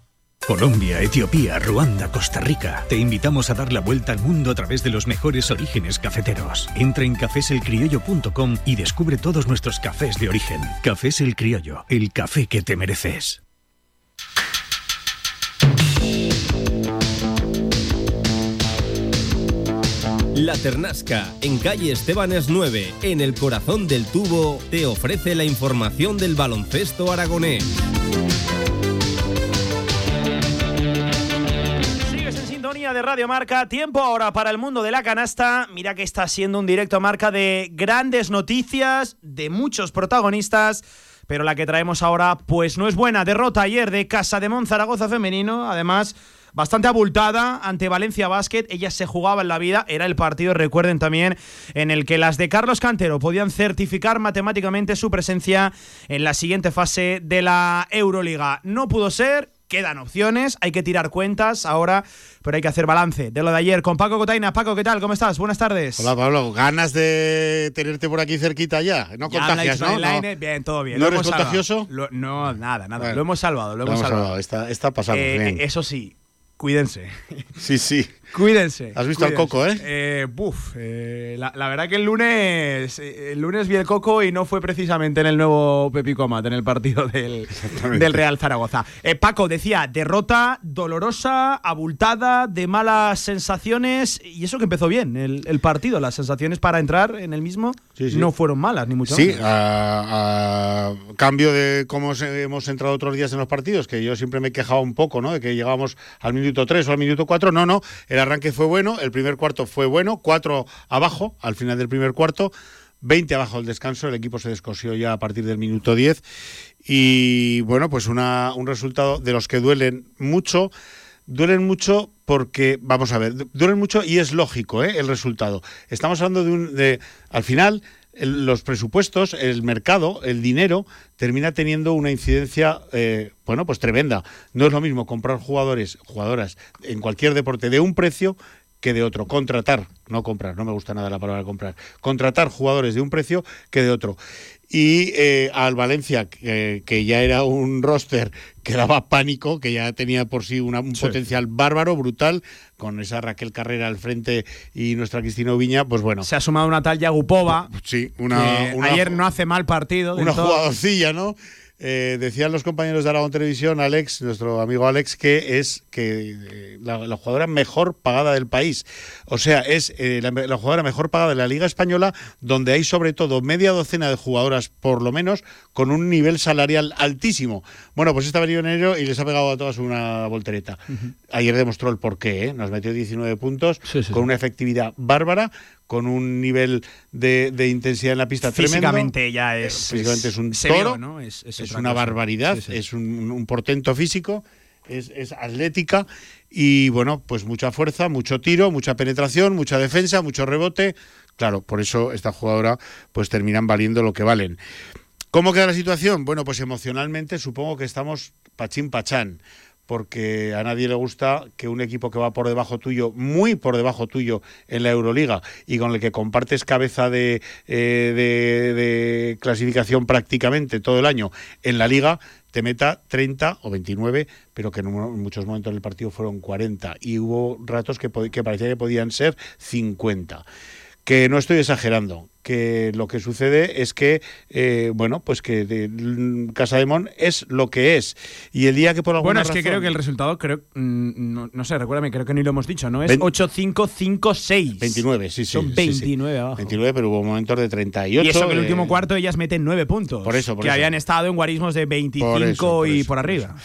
Colombia, Etiopía, Ruanda, Costa Rica. Te invitamos a dar la vuelta al mundo a través de los mejores orígenes cafeteros. Entra en cafeselcriollo.com y descubre todos nuestros cafés de origen. Cafés El Criollo, el café que te mereces. La Ternasca, en calle Estebanes 9, en el corazón del tubo, te ofrece la información del baloncesto aragonés. De Radio Marca. Tiempo ahora para el mundo de la canasta. Mira que está siendo un directo marca de grandes noticias, de muchos protagonistas. Pero la que traemos ahora, pues no es buena. Derrota ayer de Casa de Mon Zaragoza femenino. Además, bastante abultada ante Valencia Basket. Ella se jugaba en la vida. Era el partido, recuerden también, en el que las de Carlos Cantero podían certificar matemáticamente su presencia en la siguiente fase de la Euroliga. No pudo ser quedan opciones, hay que tirar cuentas ahora, pero hay que hacer balance de lo de ayer con Paco Cotaina. Paco, ¿qué tal? ¿Cómo estás? Buenas tardes. Hola Pablo, ganas de tenerte por aquí cerquita ya. No contagias, ¿no? Bien, todo bien. ¿No eres contagioso? no, nada, nada. lo hemos salvado, lo, hemos, salvado. Está, está pasando. Eh, eso sí, cuídense. Sí, sí. Cuídense. ¿Has visto al Coco, eh? eh buf, eh, la, verdad que el lunes, eh, el lunes vi el Coco y no fue precisamente en el nuevo Pepicomat, en el partido del, del Real Zaragoza. Paco decía, derrota dolorosa, abultada, de malas sensaciones, y eso que empezó bien el, partido, las sensaciones para entrar en el mismo no fueron malas, ni mucho menos. Sí, a, cambio de cómo hemos entrado otros días en los partidos, que yo siempre me he quejado un poco, ¿no? De que llegábamos al minuto 3 o al minuto 4, no, no, era arranque fue bueno, el primer cuarto fue bueno, cuatro abajo al final del primer cuarto. 20 abajo el descanso, el equipo se descosió ya a partir del minuto 10 y bueno, pues una, un resultado de los que duelen mucho, duelen mucho porque, vamos a ver, duelen mucho y es lógico ¿eh? el resultado. Estamos hablando de un, de, al final, los presupuestos, el mercado, el dinero, termina teniendo una incidencia, eh, bueno, pues tremenda. No es lo mismo comprar jugadores, jugadoras en cualquier deporte de un precio que de otro. Contratar, no comprar, no me gusta nada la palabra comprar. Contratar jugadores de un precio que de otro. Y eh, al Valencia, que, ya era un roster que daba pánico, que ya tenía por sí un potencial bárbaro, brutal, con esa Raquel Carrera al frente y nuestra Cristina Viña, pues bueno. Se ha sumado una tal Yagupova. Sí, una, ayer no hace mal partido. Una jugadorcilla, ¿no? Eh, decían los compañeros de Aragón Televisión, Alex, nuestro amigo Alex, que es que eh, la, jugadora mejor pagada del país. O sea, es eh, la, jugadora mejor pagada de la Liga Española, donde hay sobre todo media docena de jugadoras, por lo menos, con un nivel salarial altísimo. Bueno, pues está venido en enero y les ha pegado a todas una voltereta. Ayer demostró el porqué, nos metió 19 puntos, con una efectividad bárbara con un nivel de, intensidad en la pista físicamente ya es físicamente es, un toro es, una barbaridad es un, portento físico es, atlética y bueno pues mucha fuerza mucho tiro mucha penetración mucha defensa mucho rebote. Claro por eso esta jugadora pues terminan valiendo lo que valen. Cómo queda la situación bueno pues emocionalmente supongo que estamos pachín pachán porque a nadie le gusta que un equipo que va por debajo tuyo, muy por debajo tuyo en la Euroliga y con el que compartes cabeza de, eh, de, clasificación prácticamente todo el año en la liga, te meta 30 o 29, pero que en, muchos momentos del partido fueron 40 y hubo ratos que, que parecía que podían ser 50 que no estoy exagerando, que lo que sucede es que, eh, bueno, pues que de, Casa de Mon es lo que es. Y el día que por alguna Bueno, es que creo que el resultado, creo, mm, no, sé, recuérdame, creo que ni lo hemos dicho, ¿no? Es 8-5-5-6. 29, sí, sí. Son 29 abajo. 29, pero hubo momentos de 38. Y eso que el último cuarto ellas meten 9 puntos. Por eso, por Que habían estado en guarismos de 25 y por arriba.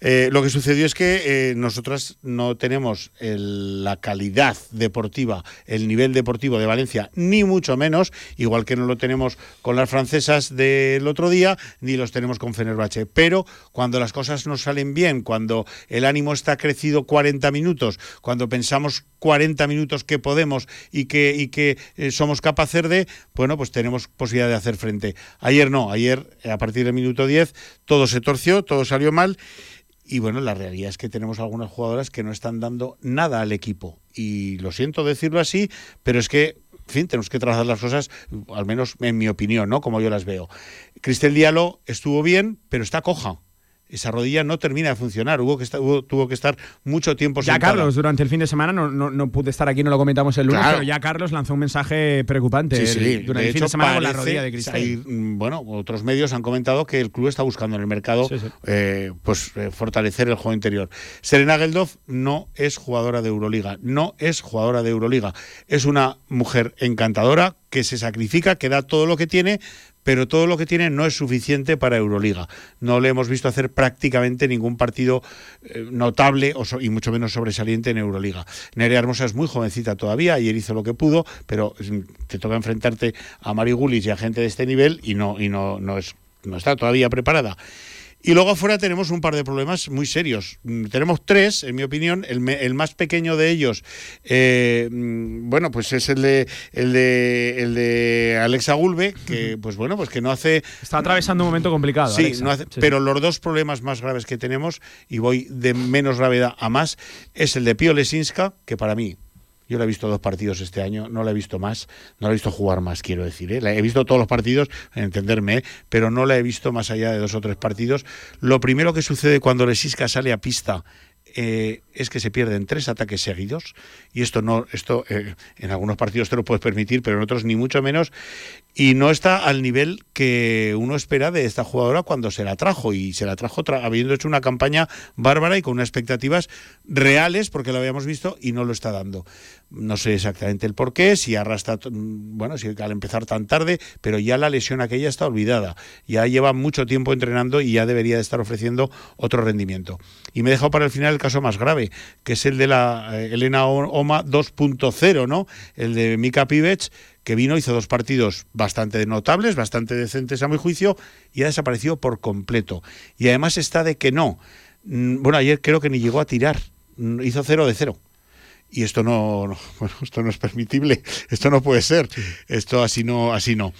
Eh, lo que sucedió es que eh, nosotras no tenemos la calidad deportiva, el nivel deportivo de Valencia, ni mucho menos, igual que no lo tenemos con las francesas del otro día, ni los tenemos con Fenerbahce. Pero cuando las cosas nos salen bien, cuando el ánimo está crecido 40 minutos, cuando pensamos 40 minutos que podemos y que, y que eh, somos capaces de, bueno, pues tenemos posibilidad de hacer frente. Ayer no, ayer a partir del minuto 10 todo se torció, todo salió mal. Y bueno, la realidad es que tenemos algunas jugadoras que no están dando nada al equipo. Y lo siento decirlo así, pero es que, en fin, tenemos que trabajar las cosas, al menos en mi opinión, ¿no? Como yo las veo. Cristel Diallo estuvo bien, pero está coja esa rodilla no termina de funcionar. Hubo que estar, tuvo que estar mucho tiempo Ya Carlos, durante el fin de semana, no, no, pude estar aquí, no lo comentamos el lunes, pero ya Carlos lanzó un mensaje preocupante durante el fin de semana con la rodilla de Cristal. Mm, bueno, otros medios han comentado que el club está buscando en el mercado eh, pues eh, fortalecer el juego interior. Serena Geldof no es jugadora de Euroliga, no es jugadora de Euroliga. Es una mujer encantadora que se sacrifica, que da todo lo que tiene, pero todo lo que tiene no es suficiente para Euroliga. No le hemos visto hacer prácticamente ningún partido eh, notable y mucho menos sobresaliente en Euroliga. Nerea Hermosa es muy jovencita todavía, ayer hizo lo que pudo, pero mm, te toca enfrentarte a Mari Gulis y a gente de este nivel y no, y no, no, es, no está todavía preparada. Y luego afuera tenemos un par de problemas muy serios. Mm, tenemos tres, en mi opinión. El, el más pequeño de ellos, eh, mm, bueno, pues es el de el de el de Alexa Gulbe, que pues bueno, pues que no hace. Está atravesando un momento complicado. Sí, no hace, pero los dos problemas más graves que tenemos, y voy de menos gravedad a más, es el de Pio Lesinska, que para mí yo le he visto dos partidos este año, no le he visto más, no le he visto jugar más, quiero decir. ¿eh? he visto todos los partidos, entenderme, ¿eh? pero no la he visto más allá de dos o tres partidos. Lo primero que sucede cuando Lesisca sale a pista eh, es que se pierden tres ataques seguidos y esto no esto eh, en algunos partidos te lo puedes permitir pero en otros ni mucho menos y no está al nivel que uno espera de esta jugadora cuando se la trajo y se la trajo habiendo hecho una campaña bárbara y con unas expectativas reales porque lo habíamos visto y no lo está dando. No sé exactamente el por qué si arrastra bueno si al empezar tan tarde pero ya la lesión aquella está olvidada. Ya lleva mucho tiempo entrenando y ya debería de estar ofreciendo otro rendimiento. Y me he dejado para el final el caso más grave que es el de la eh, Elena Oma 2.0 no el de Mika Pivets que vino, hizo dos partidos bastante notables, bastante decentes a mi juicio, y ha desaparecido por completo. Y además está de que no. Mm, bueno, ayer creo que ni llegó a tirar, mm, hizo cero de cero. Y esto no, bueno, esto no es permitible, esto no puede ser, esto así no, así no.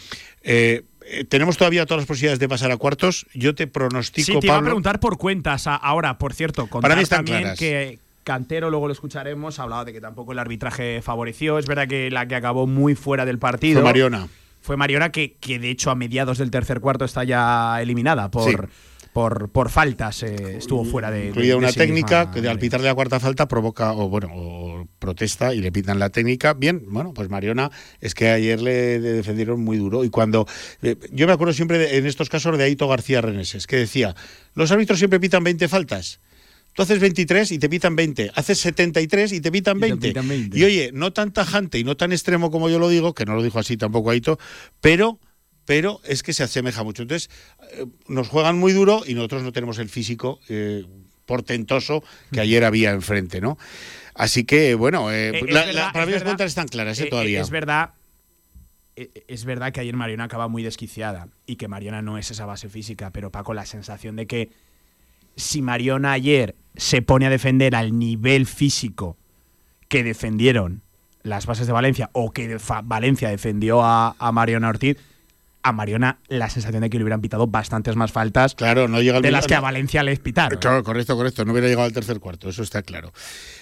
Eh, eh, tenemos todavía todas las posibilidades de pasar a cuartos. Yo te pronostico. Sí, te iba a preguntar por cuentas ahora, por cierto. Para mí están también claras. que Cantero, luego lo escucharemos, ha hablado de que tampoco el arbitraje favoreció. Es verdad que la que acabó muy fuera del partido. Fue Mariona. Fue Mariona, que, que de hecho a mediados del tercer cuarto está ya eliminada por. Por, por, faltas eh, estuvo fuera de. Incluida una técnica que al pitarle la cuarta falta provoca, o bueno, o protesta y le pitan la técnica. Bien, bueno, pues Mariona es que ayer le, defendieron muy duro. Y cuando. Eh, yo me acuerdo siempre de, en estos casos de Aito García Reneses, que decía: los árbitros siempre pitan 20 faltas. Tú haces 23 y te pitan 20. Haces 73 y te pitan 20. Y, pitan 20. y oye, no tan tajante y no tan extremo como yo lo digo, que no lo dijo así tampoco Aito, pero pero es que se asemeja mucho. Entonces, eh, nos juegan muy duro y nosotros no tenemos el físico eh, portentoso que ayer había enfrente, ¿no? Así que, bueno, eh, Eh, es la- verdad, la- para mí las cuentas están claras todavía. Es verdad. Es verdad que ayer Mariona acaba muy desquiciada y que Mariona no es esa base física, pero Paco, la sensación de que si Mariona ayer se pone a defender al nivel físico que defendieron las bases de Valencia o que Valencia defendió a, a Mariona Ortiz, a Mariona la sensación de que le hubieran pitado bastantes más faltas Claro, no llega de las que a Valencia les pitaron. Claro, correcto, correcto. No hubiera llegado al tercer cuarto, eso está claro.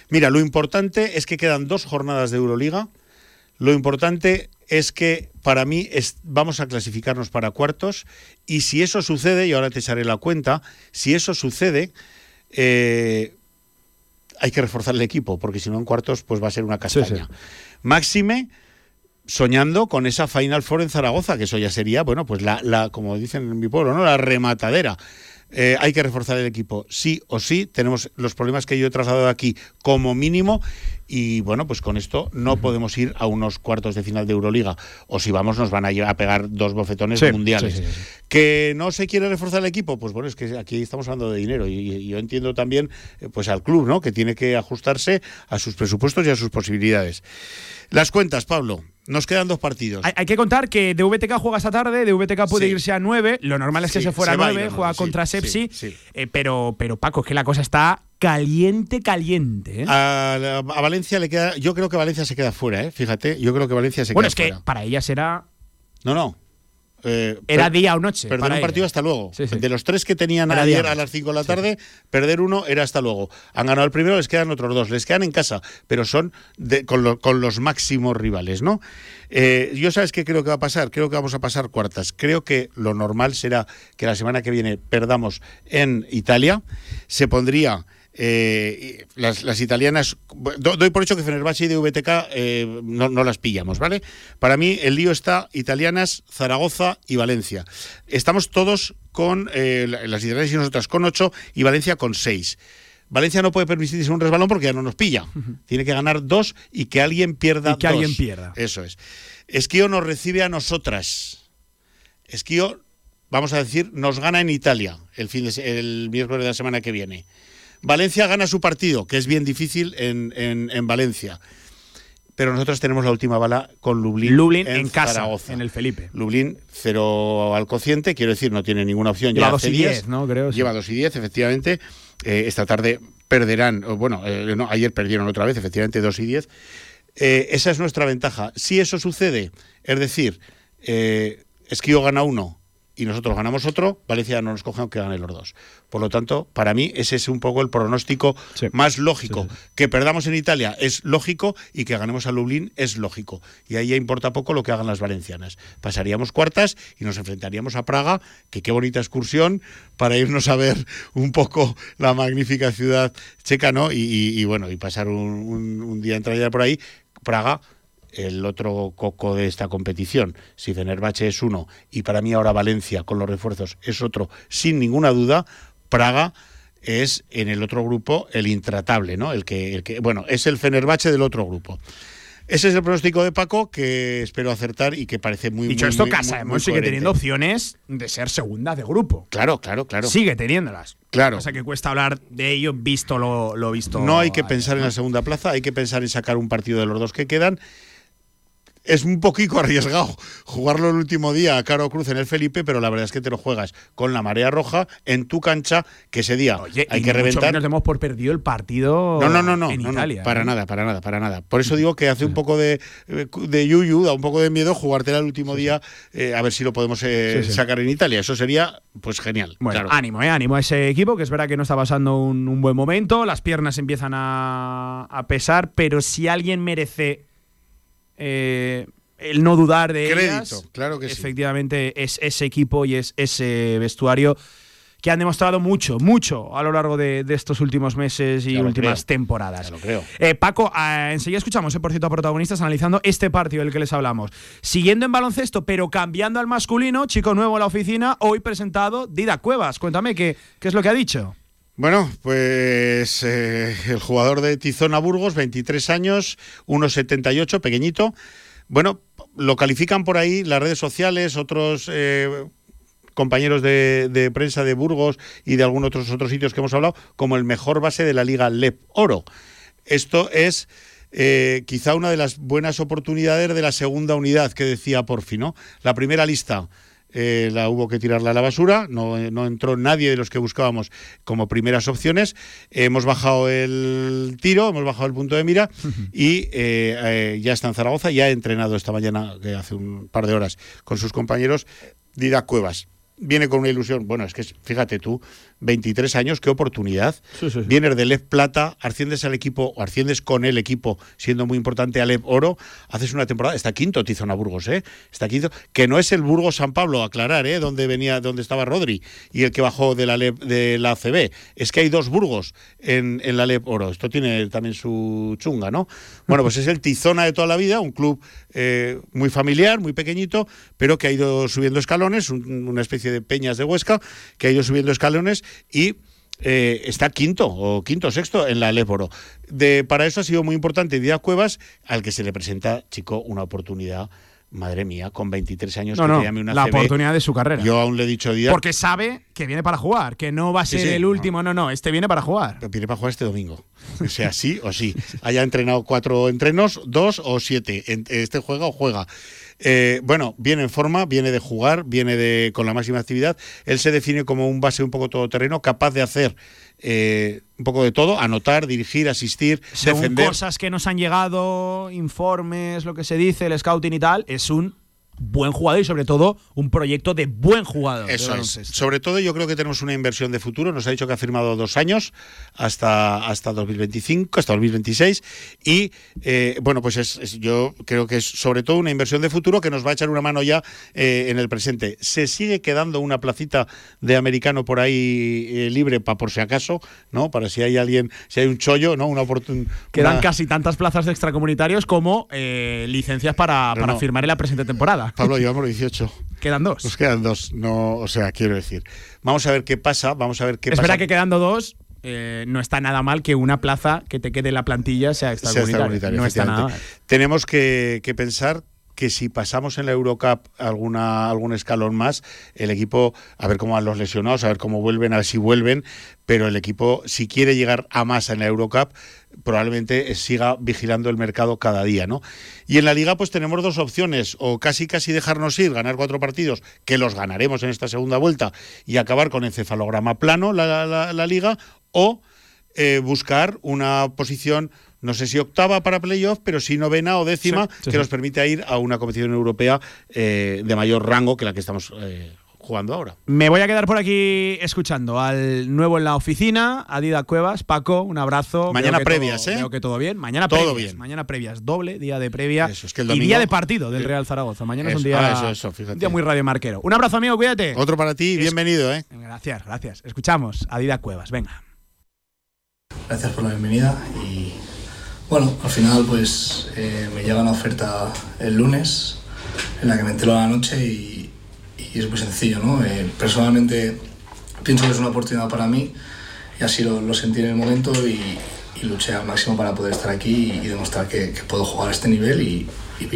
Mira, lo importante es que quedan dos jornadas de Euroliga. Lo importante es que para mí es- vamos a clasificarnos para cuartos y si eso sucede, y ahora te echaré la cuenta, si eso sucede, eh, hay que reforzar el equipo, porque si no en cuartos pues va a ser una castaña. Máxime soñando con esa Final Four en Zaragoza, que eso ya sería, bueno, pues la, la como dicen en mi pueblo, ¿no? La rematadera. Eh, hay que reforzar el equipo, sí o sí. Tenemos los problemas que yo he trasladado aquí como mínimo. Y bueno, pues con esto no podemos ir a unos cuartos de final de Euroliga. O si vamos, nos van a, a pegar dos bofetones mundiales. ¿Que no se quiere reforzar el equipo? Pues bueno, es que aquí estamos hablando de dinero. Y, yo entiendo también eh, pues al club, ¿no? Que tiene que ajustarse a sus presupuestos y a sus posibilidades. Las cuentas, Pablo. Nos quedan dos partidos. Hay, hay que contar que DVTK juega esta tarde, DVTK puede irse a 9. Lo normal es que se fuera a 9, juega contra 6 Sí, sí. Eh, pero, pero Paco, es que la cosa está caliente, caliente. ¿eh? A, Valencia le queda. Yo creo que Valencia se queda fuera, ¿eh? fíjate. Yo creo que Valencia se bueno, queda fuera. Bueno, es que para ella será. No, no. Eh, Era día o noche Perder para un partido hasta luego. Sí, sí. De los tres que tenían Era ayer día. a las 5 de la tarde, perder uno era hasta luego. Han ganado el primero, les quedan otros dos. Les quedan en casa, pero son de- con, lo- con los máximos rivales, ¿no? Eh, yo sabes qué creo que va a pasar. Creo que vamos a pasar cuartas. Creo que lo normal será que la semana que viene perdamos en Italia. Se pondría. Eh, las, las italianas, do- doy por hecho que Fenerbahce y DVTK eh, no, no las pillamos, ¿vale? Para mí el lío está italianas, Zaragoza y Valencia. Estamos todos con eh, la- las italianas y nosotras con 8 y Valencia con 6. Valencia no puede permitirse un resbalón porque ya no nos pilla. Tiene que ganar dos y que alguien pierda Y que dos. alguien pierda. Eso es. Esquío nos recibe a nosotras. Esquío, vamos a decir, nos gana en Italia el, fin de el miércoles de la semana que viene. Valencia gana su partido, que es bien difícil en, en- en Valencia. pero nosotros tenemos la última bala con Lublin, Lublin en, en casa, Zaragoza. en el Felipe. Lublin, cero al cociente, quiero decir, no tiene ninguna opción. Lleva ya dos hace y 10, diez, ¿no? Creo, sí. Lleva 2 y 10, efectivamente. Eh, esta tarde perderán, bueno, eh, no, ayer perdieron otra vez, efectivamente, 2 y 10. Eh, esa es nuestra ventaja. Si eso sucede, es decir, eh, Esquío gana uno y nosotros ganamos otro, Valencia no nos coge aunque gane los dos. Por lo tanto, para mí ese es un poco el pronóstico más lógico. Que perdamos en Italia es lógico y que ganemos a Lublin es lógico. Y ahí ya importa poco lo que hagan las valencianas. Pasaríamos cuartas y nos enfrentaríamos a Praga, que qué bonita excursión para irnos a ver un poco la magnífica ciudad checa, ¿no? Y, y- y bueno, y pasar un, un- un día entrada por ahí. Praga el otro coco de esta competición. Si Fenerbahce es uno y para mí ahora Valencia con los refuerzos es otro, sin ninguna duda, Praga es en el otro grupo el intratable, ¿no? El que, el que bueno, es el Fenerbahce del otro grupo. Ese es el pronóstico de Paco que espero acertar y que parece muy Dicho muy, esto, muy- Casa muy- sigue coherente. teniendo opciones de ser segunda de grupo. Claro, claro, claro. Sigue teniéndolas. Claro. O sea que cuesta hablar de ello visto lo, lo visto. No hay que pensar en la segunda plaza, hay que pensar en sacar un partido de los dos que quedan. Es un poquito arriesgado jugarlo el último día a Caro Cruz en el Felipe, pero la verdad es que te lo juegas con la marea roja en tu cancha, que ese día Oye, hay y que reventar. menos demos por perdido el partido No, no, no, no, en no, no, Italia. para ¿eh? nada, para nada, para nada. Por eso digo que hace un poco de, de yuyu, da un poco de miedo jugártela el último día, eh, a ver si lo podemos eh, Sí, sí. sacar en Italia. Eso sería, pues genial. Bueno, claro. ánimo, eh, ánimo a ese equipo, que es verdad que no está pasando un, un buen momento, las piernas empiezan a, a pesar, pero si alguien merece eh, el no dudar de Crédito, ellas, claro que sí. efectivamente es ese equipo y es ese vestuario que han demostrado mucho, mucho a lo largo de, de estos últimos meses y últimas creo. temporadas. Ya lo creo. Eh, Paco, eh, enseguida escuchamos, eh, por cierto, a protagonistas analizando este partido del que les hablamos. Siguiendo en baloncesto, pero cambiando al masculino, chico nuevo en la oficina, hoy presentado Dida Cuevas. Cuéntame, ¿qué, qué es lo que ha dicho? Bueno, pues eh, el jugador de Tizona Burgos, 23 años, 1,78, pequeñito. Bueno, lo califican por ahí las redes sociales, otros eh, compañeros de, de prensa de Burgos y de algunos otros, otros sitios que hemos hablado, como el mejor base de la Liga LEP Oro. Esto es eh, quizá una de las buenas oportunidades de la segunda unidad que decía Porfi, ¿no? La primera lista eh, la hubo que tirarla a la basura, no, no entró nadie de los que buscábamos como primeras opciones. hemos bajado el tiro, hemos bajado el punto de mira y eh, eh, ya está en Zaragoza, ya ha entrenado esta mañana, hace un par de horas, con sus compañeros, Dida Cuevas. Viene con una ilusión, bueno, es que fíjate tú, 23 años, qué oportunidad. Vienes de Lev Plata, asciendes al equipo, o asciendes con el equipo, siendo muy importante a Lev Oro, haces una temporada, está quinto Tizona Burgos, ¿eh? Está quinto, que no es el Burgos San Pablo, aclarar, ¿eh? Donde venía, donde estaba Rodri y el que bajó de la Lev- de la ACB. Es que hay dos Burgos en, en la Lev Oro. Esto tiene también su chunga, ¿no? Bueno, pues es el Tizona de toda la vida, un club eh, muy familiar, muy pequeñito, pero que ha ido subiendo escalones, un- una especie de peñas de Huesca, que ha ido subiendo escalones y eh, está quinto o quinto sexto en la Léporo. De, para eso ha sido muy importante Díaz Cuevas, al que se le presenta, chico, una oportunidad. Madre mía, con 23 años No, que no, te llame una la CB. oportunidad de su carrera. Yo aún le he dicho a Díaz. Porque sabe que viene para jugar, que no va a ser sí, el último, no, no, este viene para jugar. Viene para jugar este domingo. O sea, sí o sí. Haya entrenado cuatro entrenos, dos o siete. Este juega o juega. Eh, bueno, viene en forma, viene de jugar, viene de con la máxima actividad. Él se define como un base un poco todoterreno, capaz de hacer eh, un poco de todo, anotar, dirigir, asistir, Según defender. cosas que nos han llegado, informes, lo que se dice, el scouting y tal, es un buen jugador y sobre todo un proyecto de buen jugador. Eso es. Sobre todo yo creo que tenemos una inversión de futuro. Nos ha dicho que ha firmado dos años hasta, hasta 2025, hasta 2026. Y eh, bueno, pues es, es- yo creo que es sobre todo una inversión de futuro que nos va a echar una mano ya eh, en el presente. Se sigue quedando una placita de americano por ahí eh, libre para por si acaso, ¿no? Para si hay alguien, si hay un chollo, ¿no? Una oportunidad. Quedan casi tantas plazas de extracomunitarios como eh, licencias para, No, para no. firmar en la presente temporada. Pablo, llevamos 18. Quedan dos. Nos quedan dos. No, o sea, quiero decir. Vamos a ver qué pasa. Vamos a ver qué es pasa. verdad que quedando dos, eh, no está nada mal que una plaza que te quede en la plantilla sea sea extracomunitaria. no está nada mal. Tenemos que, que pensar que si pasamos en la Eurocup alguna, algún escalón más, el equipo, a ver cómo van los lesionados, a ver cómo vuelven, a ver si vuelven, pero el equipo, si quiere llegar a más en la Eurocup, probablemente siga vigilando el mercado cada día, ¿no? Y en la liga pues tenemos dos opciones, o casi casi dejarnos ir, ganar cuatro partidos, que los ganaremos en esta segunda vuelta, y acabar con encefalograma plano la, la, liga, o eh, buscar una posición no sé si octava para playoff, pero sí novena o décima, que nos permite ir a una competición europea eh, de mayor rango que la que estamos eh, jugando ahora. Me voy a quedar por aquí escuchando al nuevo en la oficina, Adida Cuevas. Paco, un abrazo. Mañana previas, ¿eh? Creo que todo bien. Mañana todo bien. Mañana previas, doble día de previa y día de partido del Real Zaragoza. Mañana es un día, ah, un día muy radiomarquero. Un abrazo, amigo, cuídate. Otro para ti, bienvenido, ¿eh? Gracias, gracias. Escuchamos a Adida Cuevas, venga. Gracias por la bienvenida y bueno, al final pues eh, me llega una oferta el lunes en la que me entero a la noche y es muy sencillo, ¿no? Eh, personalmente pienso que es una oportunidad para mí y así lo, sentí en el momento y, luché al máximo para poder estar aquí y, demostrar que, puedo jugar a este nivel y,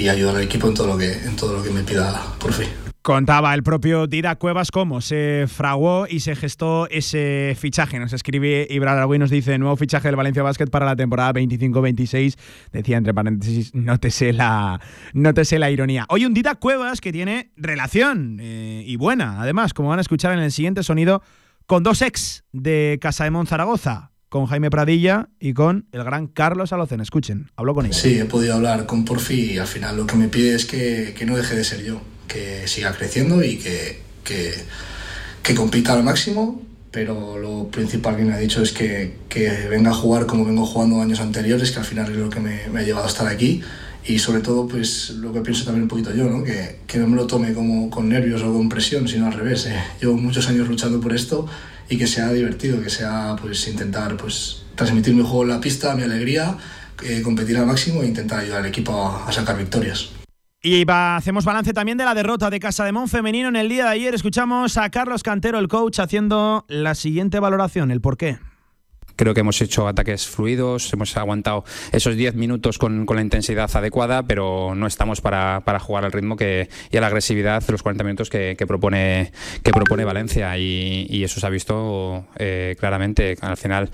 ayudar al equipo en todo lo que, en todo lo que me pida por fin. Contaba el propio Dida Cuevas cómo se fraguó y se gestó ese fichaje. Nos escribe Ibra y nos dice nuevo fichaje del Valencia Basket para la temporada 25-26. Decía entre paréntesis, nótese la, nótese la ironía. Hoy un Dida Cuevas que tiene relación eh, y buena, además, como van a escuchar en el siguiente sonido, con dos ex de Casa de Zaragoza con Jaime Pradilla y con el gran Carlos Alocen. Escuchen, hablo con él. Sí, he podido hablar con Porfi y al final lo que me pide es que, que no deje de ser yo que siga creciendo y que, que, compita al máximo, pero lo principal que me ha dicho es que, que, venga a jugar como vengo jugando años anteriores, que al final es lo que me, me, ha llevado a estar aquí. Y sobre todo, pues lo que pienso también un poquito yo, ¿no? Que, que no me lo tome como con nervios o con presión, sino al revés. ¿eh? Llevo muchos años luchando por esto y que sea divertido, que sea pues intentar pues transmitir mi juego en la pista, mi alegría, eh, competir al máximo e intentar ayudar al equipo a sacar victorias. Y hacemos balance también de la derrota de Casa de Mon femenino en el día de ayer. Escuchamos a Carlos Cantero, el coach, haciendo la siguiente valoración, el por qué. Creo que hemos hecho ataques fluidos, hemos aguantado esos 10 minutos con, la intensidad adecuada, pero no estamos para, jugar al ritmo que, y a la agresividad de los 40 minutos que, propone, que propone Valencia. Y, eso se ha visto eh, claramente. Al final,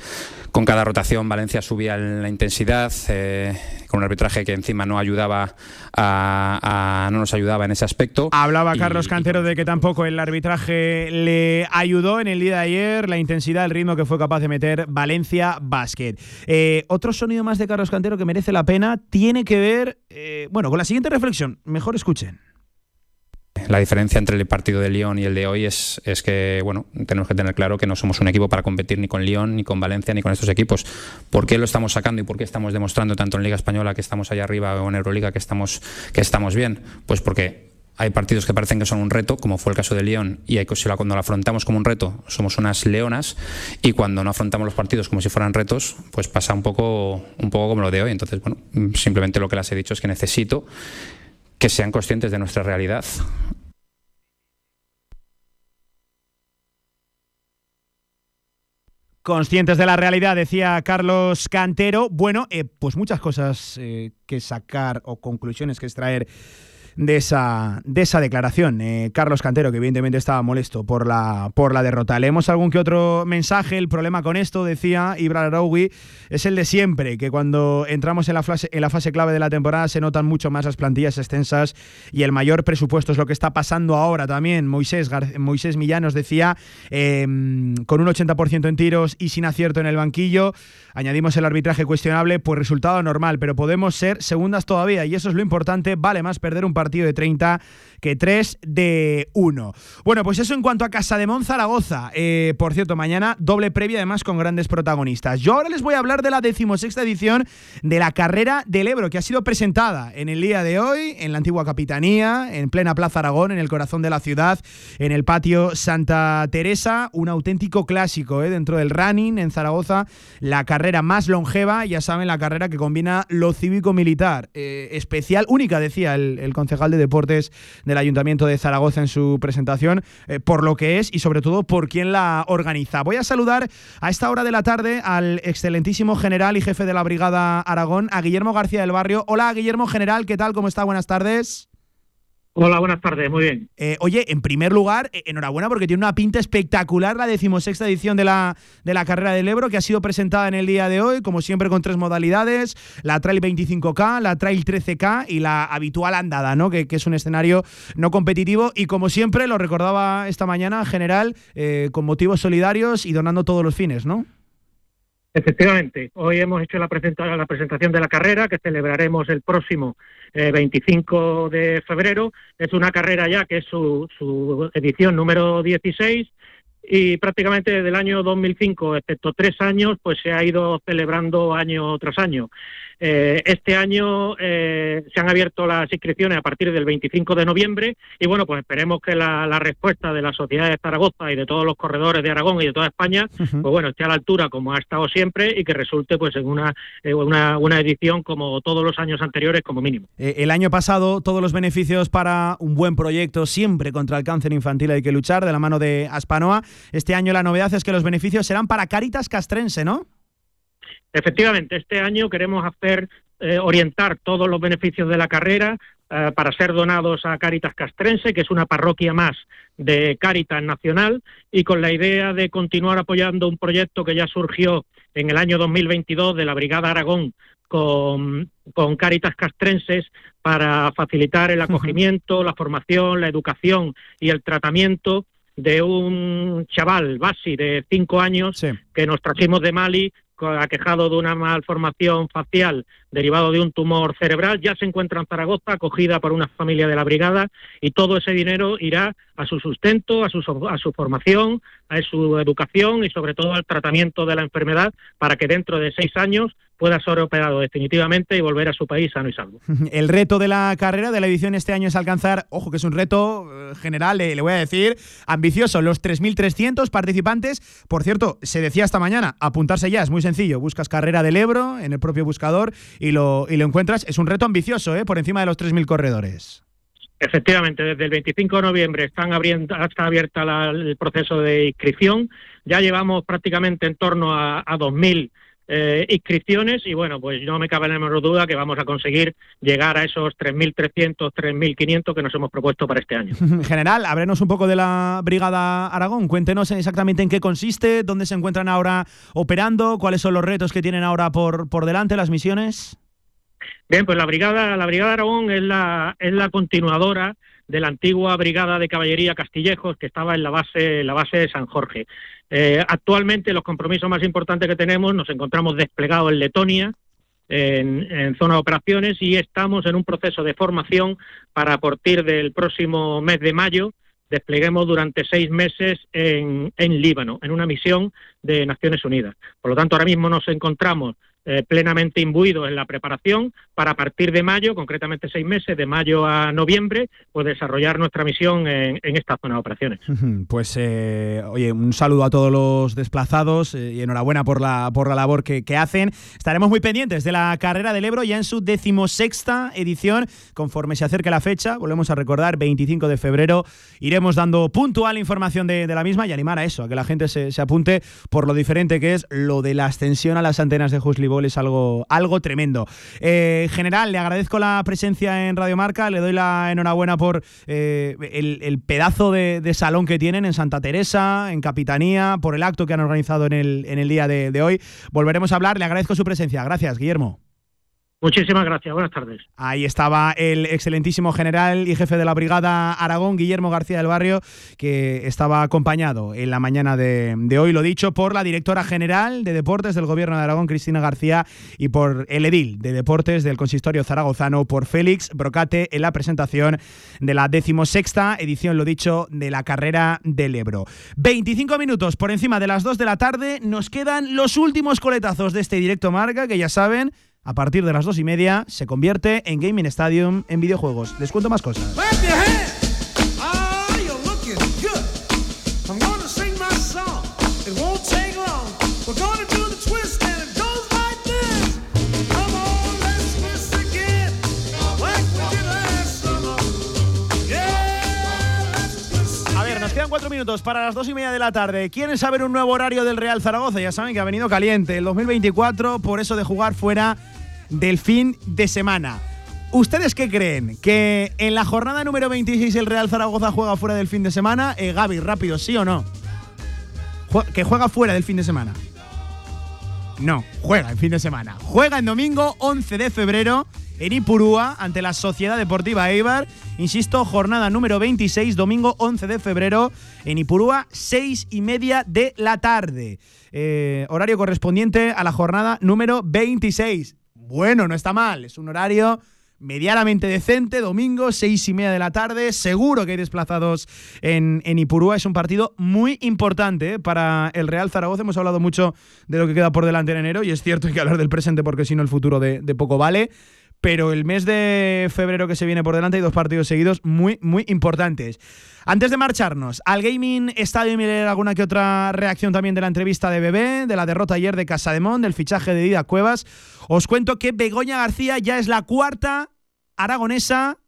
con cada rotación, Valencia subía la intensidad, eh, con un arbitraje que encima no ayudaba a, no nos ayudaba en ese aspecto. Hablaba Carlos Cantero de que tampoco el arbitraje le ayudó en el día de ayer, la intensidad, el ritmo que fue capaz de meter Valencia Basket. Eh, otro sonido más de Carlos Cantero que merece la pena tiene que ver, eh, bueno, con la siguiente reflexión. Mejor escuchen. La diferencia entre el partido de Lyon y el de hoy es, es que, bueno, tenemos que tener claro que no somos un equipo para competir ni con Lyon, ni con Valencia, ni con estos equipos. ¿Por qué lo estamos sacando y por qué estamos demostrando tanto en Liga Española que estamos allá arriba o en Euroliga que estamos, que estamos bien? Pues porque hay partidos que parecen que son un reto, como fue el caso de Lyon, y hay cuando lo afrontamos como un reto somos unas leonas, y cuando no afrontamos los partidos como si fueran retos, pues pasa un poco, un poco como lo de hoy. Entonces, bueno, simplemente lo que les he dicho es que necesito que sean conscientes de nuestra realidad. Conscientes de la realidad, decía Carlos Cantero. Bueno, eh, pues muchas cosas eh, que sacar o conclusiones que extraer de esa, de esa declaración. Eh, Carlos Cantero, que evidentemente estaba molesto por la, por la derrota. Leemos algún que otro mensaje. El problema con esto, decía Ibra Araui, es el de siempre, que cuando entramos en la, fase, en la fase clave de la temporada se notan mucho más las plantillas extensas y el mayor presupuesto es lo que está pasando ahora también. Moisés, Moisés Millán nos decía, em, con un 80% en tiros y sin acierto en el banquillo, añadimos el arbitraje cuestionable, pues resultado normal, pero podemos ser segundas todavía y eso es lo importante, vale más perder un partido de 30 que 3 de 1. Bueno, pues eso en cuanto a Casa de. Eh, por cierto, mañana doble previa además con grandes protagonistas. Yo ahora les voy a hablar de la decimosexta edición de la carrera del Ebro, que ha sido presentada en el día de hoy en la antigua Capitanía, en plena Plaza Aragón, en el corazón de la ciudad, en el patio Santa Teresa. Un auténtico clásico eh, dentro del running en Zaragoza. La carrera más longeva, ya saben, la carrera que combina lo cívico-militar. Eh, especial, única, decía el, el concejal de deportes del Ayuntamiento de Zaragoza en su presentación, eh, por lo que es y sobre todo por quién la organiza. Voy a saludar a esta hora de la tarde al excelentísimo general y jefe de la Brigada Aragón, a Guillermo García del Barrio. Hola, Guillermo General, ¿qué tal? ¿Cómo está? Buenas tardes. Hola, buenas tardes, muy bien. Eh, oye, en primer lugar, eh, enhorabuena porque tiene una pinta espectacular la decimosexta edición de la, de la carrera del Ebro que ha sido presentada en el día de hoy, como siempre con tres modalidades, la Trail 25K, la Trail 13K y la habitual andada, ¿no? Que, es un escenario no competitivo y como siempre, lo recordaba esta mañana, general, eh, con motivos solidarios y donando todos los fines, ¿no? Efectivamente, hoy hemos hecho la, presenta- la presentación de la carrera que celebraremos el próximo eh, 25 de febrero. Es una carrera ya que es su, su edición número 16 y prácticamente desde el año 2005, excepto tres años, pues se ha ido celebrando año tras año. Eh, este año eh, se han abierto las inscripciones a partir del 25 de noviembre y bueno, pues esperemos que la, la respuesta de la Sociedad de Zaragoza y de todos los corredores de Aragón y de toda España, pues bueno, esté a la altura como ha estado siempre y que resulte pues en una, eh, una, una edición como todos los años anteriores como mínimo. El año pasado, todos los beneficios para un buen proyecto, siempre contra el cáncer infantil hay que luchar, de la mano de Aspanoa. Este año la novedad es que los beneficios serán para Caritas Castrense, ¿no? Efectivamente, este año queremos hacer eh, orientar todos los beneficios de la carrera eh, para ser donados a Caritas Castrense, que es una parroquia más de Caritas Nacional, y con la idea de continuar apoyando un proyecto que ya surgió en el año 2022 de la Brigada Aragón con, con Caritas Castrenses para facilitar el acogimiento, la formación, la educación y el tratamiento de un chaval, Basi, de cinco años, que nos trajimos de Mali, aquejado de una malformación facial derivado de un tumor cerebral. Ya se encuentra en Zaragoza, acogida por una familia de la brigada, y todo ese dinero irá a su sustento, a su, a su formación, a su educación y sobre todo al tratamiento de la enfermedad para que dentro de seis años pueda ser operado definitivamente y volver a su país sano y salvo. El reto de la carrera de la edición este año es alcanzar, ojo que es un reto eh, general, eh, le voy a decir, ambicioso, los 3.300 participantes. Por cierto, se decía esta mañana, apuntarse ya es muy sencillo, buscas carrera del Ebro en el propio buscador y lo, y lo encuentras. Es un reto ambicioso, ¿eh? por encima de los 3.000 corredores. Efectivamente, desde el 25 de noviembre están abriendo, está abierta la- el proceso de inscripción. Ya llevamos prácticamente en torno a, a 2.000 eh, inscripciones y bueno, pues no me cabe la menor duda que vamos a conseguir llegar a esos 3.300, 3.500 que nos hemos propuesto para este año. General, háblenos un poco de la Brigada Aragón. Cuéntenos exactamente en qué consiste, dónde se encuentran ahora operando, cuáles son los retos que tienen ahora por, por delante, las misiones. Bien, pues la brigada, la brigada Aragón es la, es la continuadora de la antigua brigada de caballería Castillejos que estaba en la base, la base de San Jorge. Eh, actualmente los compromisos más importantes que tenemos nos encontramos desplegados en Letonia, en, en zona de operaciones y estamos en un proceso de formación para a partir del próximo mes de mayo despleguemos durante seis meses en, en Líbano, en una misión de Naciones Unidas. Por lo tanto, ahora mismo nos encontramos eh, plenamente imbuidos en la preparación para partir de mayo, concretamente seis meses, de mayo a noviembre, pues desarrollar nuestra misión en, en esta zona de operaciones. Pues, eh, oye, un saludo a todos los desplazados eh, y enhorabuena por la, por la labor que, que hacen. Estaremos muy pendientes de la carrera del Ebro ya en su decimosexta edición, conforme se acerque la fecha. Volvemos a recordar, 25 de febrero. Iremos dando puntual información de, la misma y animar a eso, a que la gente se, se apunte por lo diferente que es lo de la ascensión a las antenas de Husley Es algo, algo tremendo. Eh, general, le agradezco la presencia en Radio Marca, le doy la enhorabuena por eh, el, el pedazo de, de salón que tienen en Santa Teresa, en Capitanía, por el acto que han organizado en el, en el día de hoy. Volveremos a hablar, le agradezco su presencia. Gracias, Guillermo. Muchísimas gracias, buenas tardes. Ahí estaba el excelentísimo general y jefe de la Brigada Aragón, Guillermo García del Barrio, que estaba acompañado en la mañana de, hoy, lo dicho, por la directora general de Deportes del Gobierno de Aragón, Cristina García, y por el edil de Deportes del Consistorio Zaragozano, por Félix Brocate, en la presentación de la decimosexta edición, lo dicho, de la carrera del Ebro. 25 minutos por encima de las 2 de la tarde, nos quedan los últimos coletazos de este directo marca, que ya saben, a partir de las dos y media se convierte en Gaming Stadium en videojuegos. Les cuento más cosas. Quedan cuatro minutos para las dos y media de la tarde. ¿Quieren saber un nuevo horario del Real Zaragoza? Ya saben que ha venido caliente el 2024, por eso de jugar fuera del fin de semana. ¿Ustedes qué creen? ¿Que en la jornada número 26 el Real Zaragoza juega fuera del fin de semana? Eh, Gaby, rápido, ¿sí o no? ¿Que juega fuera del fin de semana? No, juega en fin de semana. Juega en domingo 11 de febrero en Ipurúa ante la Sociedad Deportiva Eibar. Insisto, jornada número 26, domingo 11 de febrero en Ipurúa, 6 y media de la tarde. Eh, horario correspondiente a la jornada número 26. Bueno, no está mal, es un horario medianamente decente, domingo, seis y media de la tarde. Seguro que hay desplazados en, en Ipurúa. Es un partido muy importante ¿eh? para el Real Zaragoza. Hemos hablado mucho de lo que queda por delante en enero y es cierto hay que hablar del presente porque si no el futuro de, de poco vale. Pero el mes de febrero que se viene por delante hay dos partidos seguidos muy, muy importantes. Antes de marcharnos, al Gaming Stadium y leer alguna que otra reacción también de la entrevista de Bebé, de la derrota ayer de Casademón, del fichaje de Dida Cuevas, os cuento que Begoña García ya es la cuarta aragonesa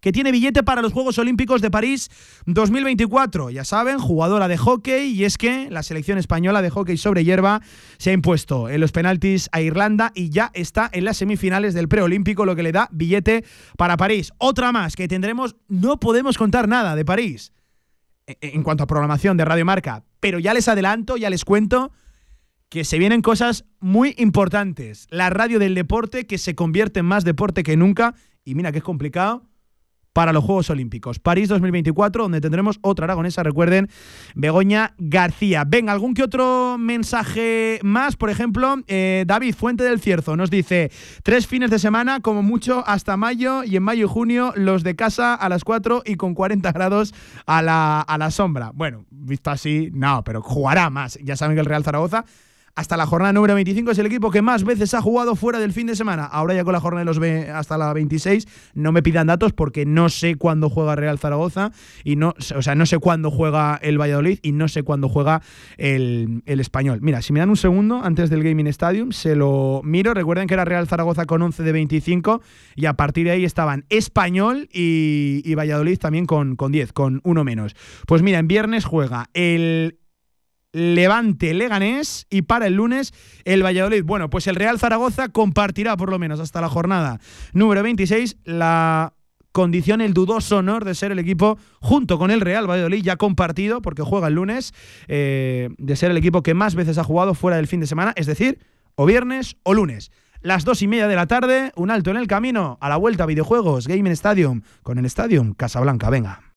que tiene billete para los Juegos Olímpicos de París 2024. Ya saben, jugadora de hockey y es que la selección española de hockey sobre hierba se ha impuesto en los penaltis a Irlanda y ya está en las semifinales del preolímpico, lo que le da billete para París. Otra más que tendremos, no podemos contar nada de París e- en cuanto a programación de Radio Marca, pero ya les adelanto, ya les cuento que se vienen cosas muy importantes. La radio del deporte que se convierte en más deporte que nunca y mira que es complicado para los Juegos Olímpicos. París 2024, donde tendremos otra aragonesa, recuerden, Begoña García. Venga, algún que otro mensaje más, por ejemplo, eh, David Fuente del Cierzo nos dice, tres fines de semana, como mucho, hasta mayo, y en mayo y junio los de casa a las 4 y con 40 grados a la, a la sombra. Bueno, visto así, no, pero jugará más. Ya saben que el Real Zaragoza hasta la jornada número 25 es el equipo que más veces ha jugado fuera del fin de semana. Ahora ya con la jornada de los ve- hasta la 26 no me pidan datos porque no sé cuándo juega Real Zaragoza y no, o sea, no sé cuándo juega el Valladolid y no sé cuándo juega el, el Español. Mira, si me dan un segundo antes del Gaming Stadium, se lo miro. Recuerden que era Real Zaragoza con 11 de 25 y a partir de ahí estaban Español y, y Valladolid también con, con 10, con uno menos. Pues mira, en viernes juega el Levante Leganés y para el lunes el Valladolid. Bueno, pues el Real Zaragoza compartirá por lo menos hasta la jornada número 26 la condición, el dudoso honor de ser el equipo junto con el Real Valladolid ya compartido porque juega el lunes eh, de ser el equipo que más veces ha jugado fuera del fin de semana, es decir, o viernes o lunes. Las dos y media de la tarde, un alto en el camino, a la vuelta a videojuegos, Gaming Stadium, con el Stadium Casablanca. Venga.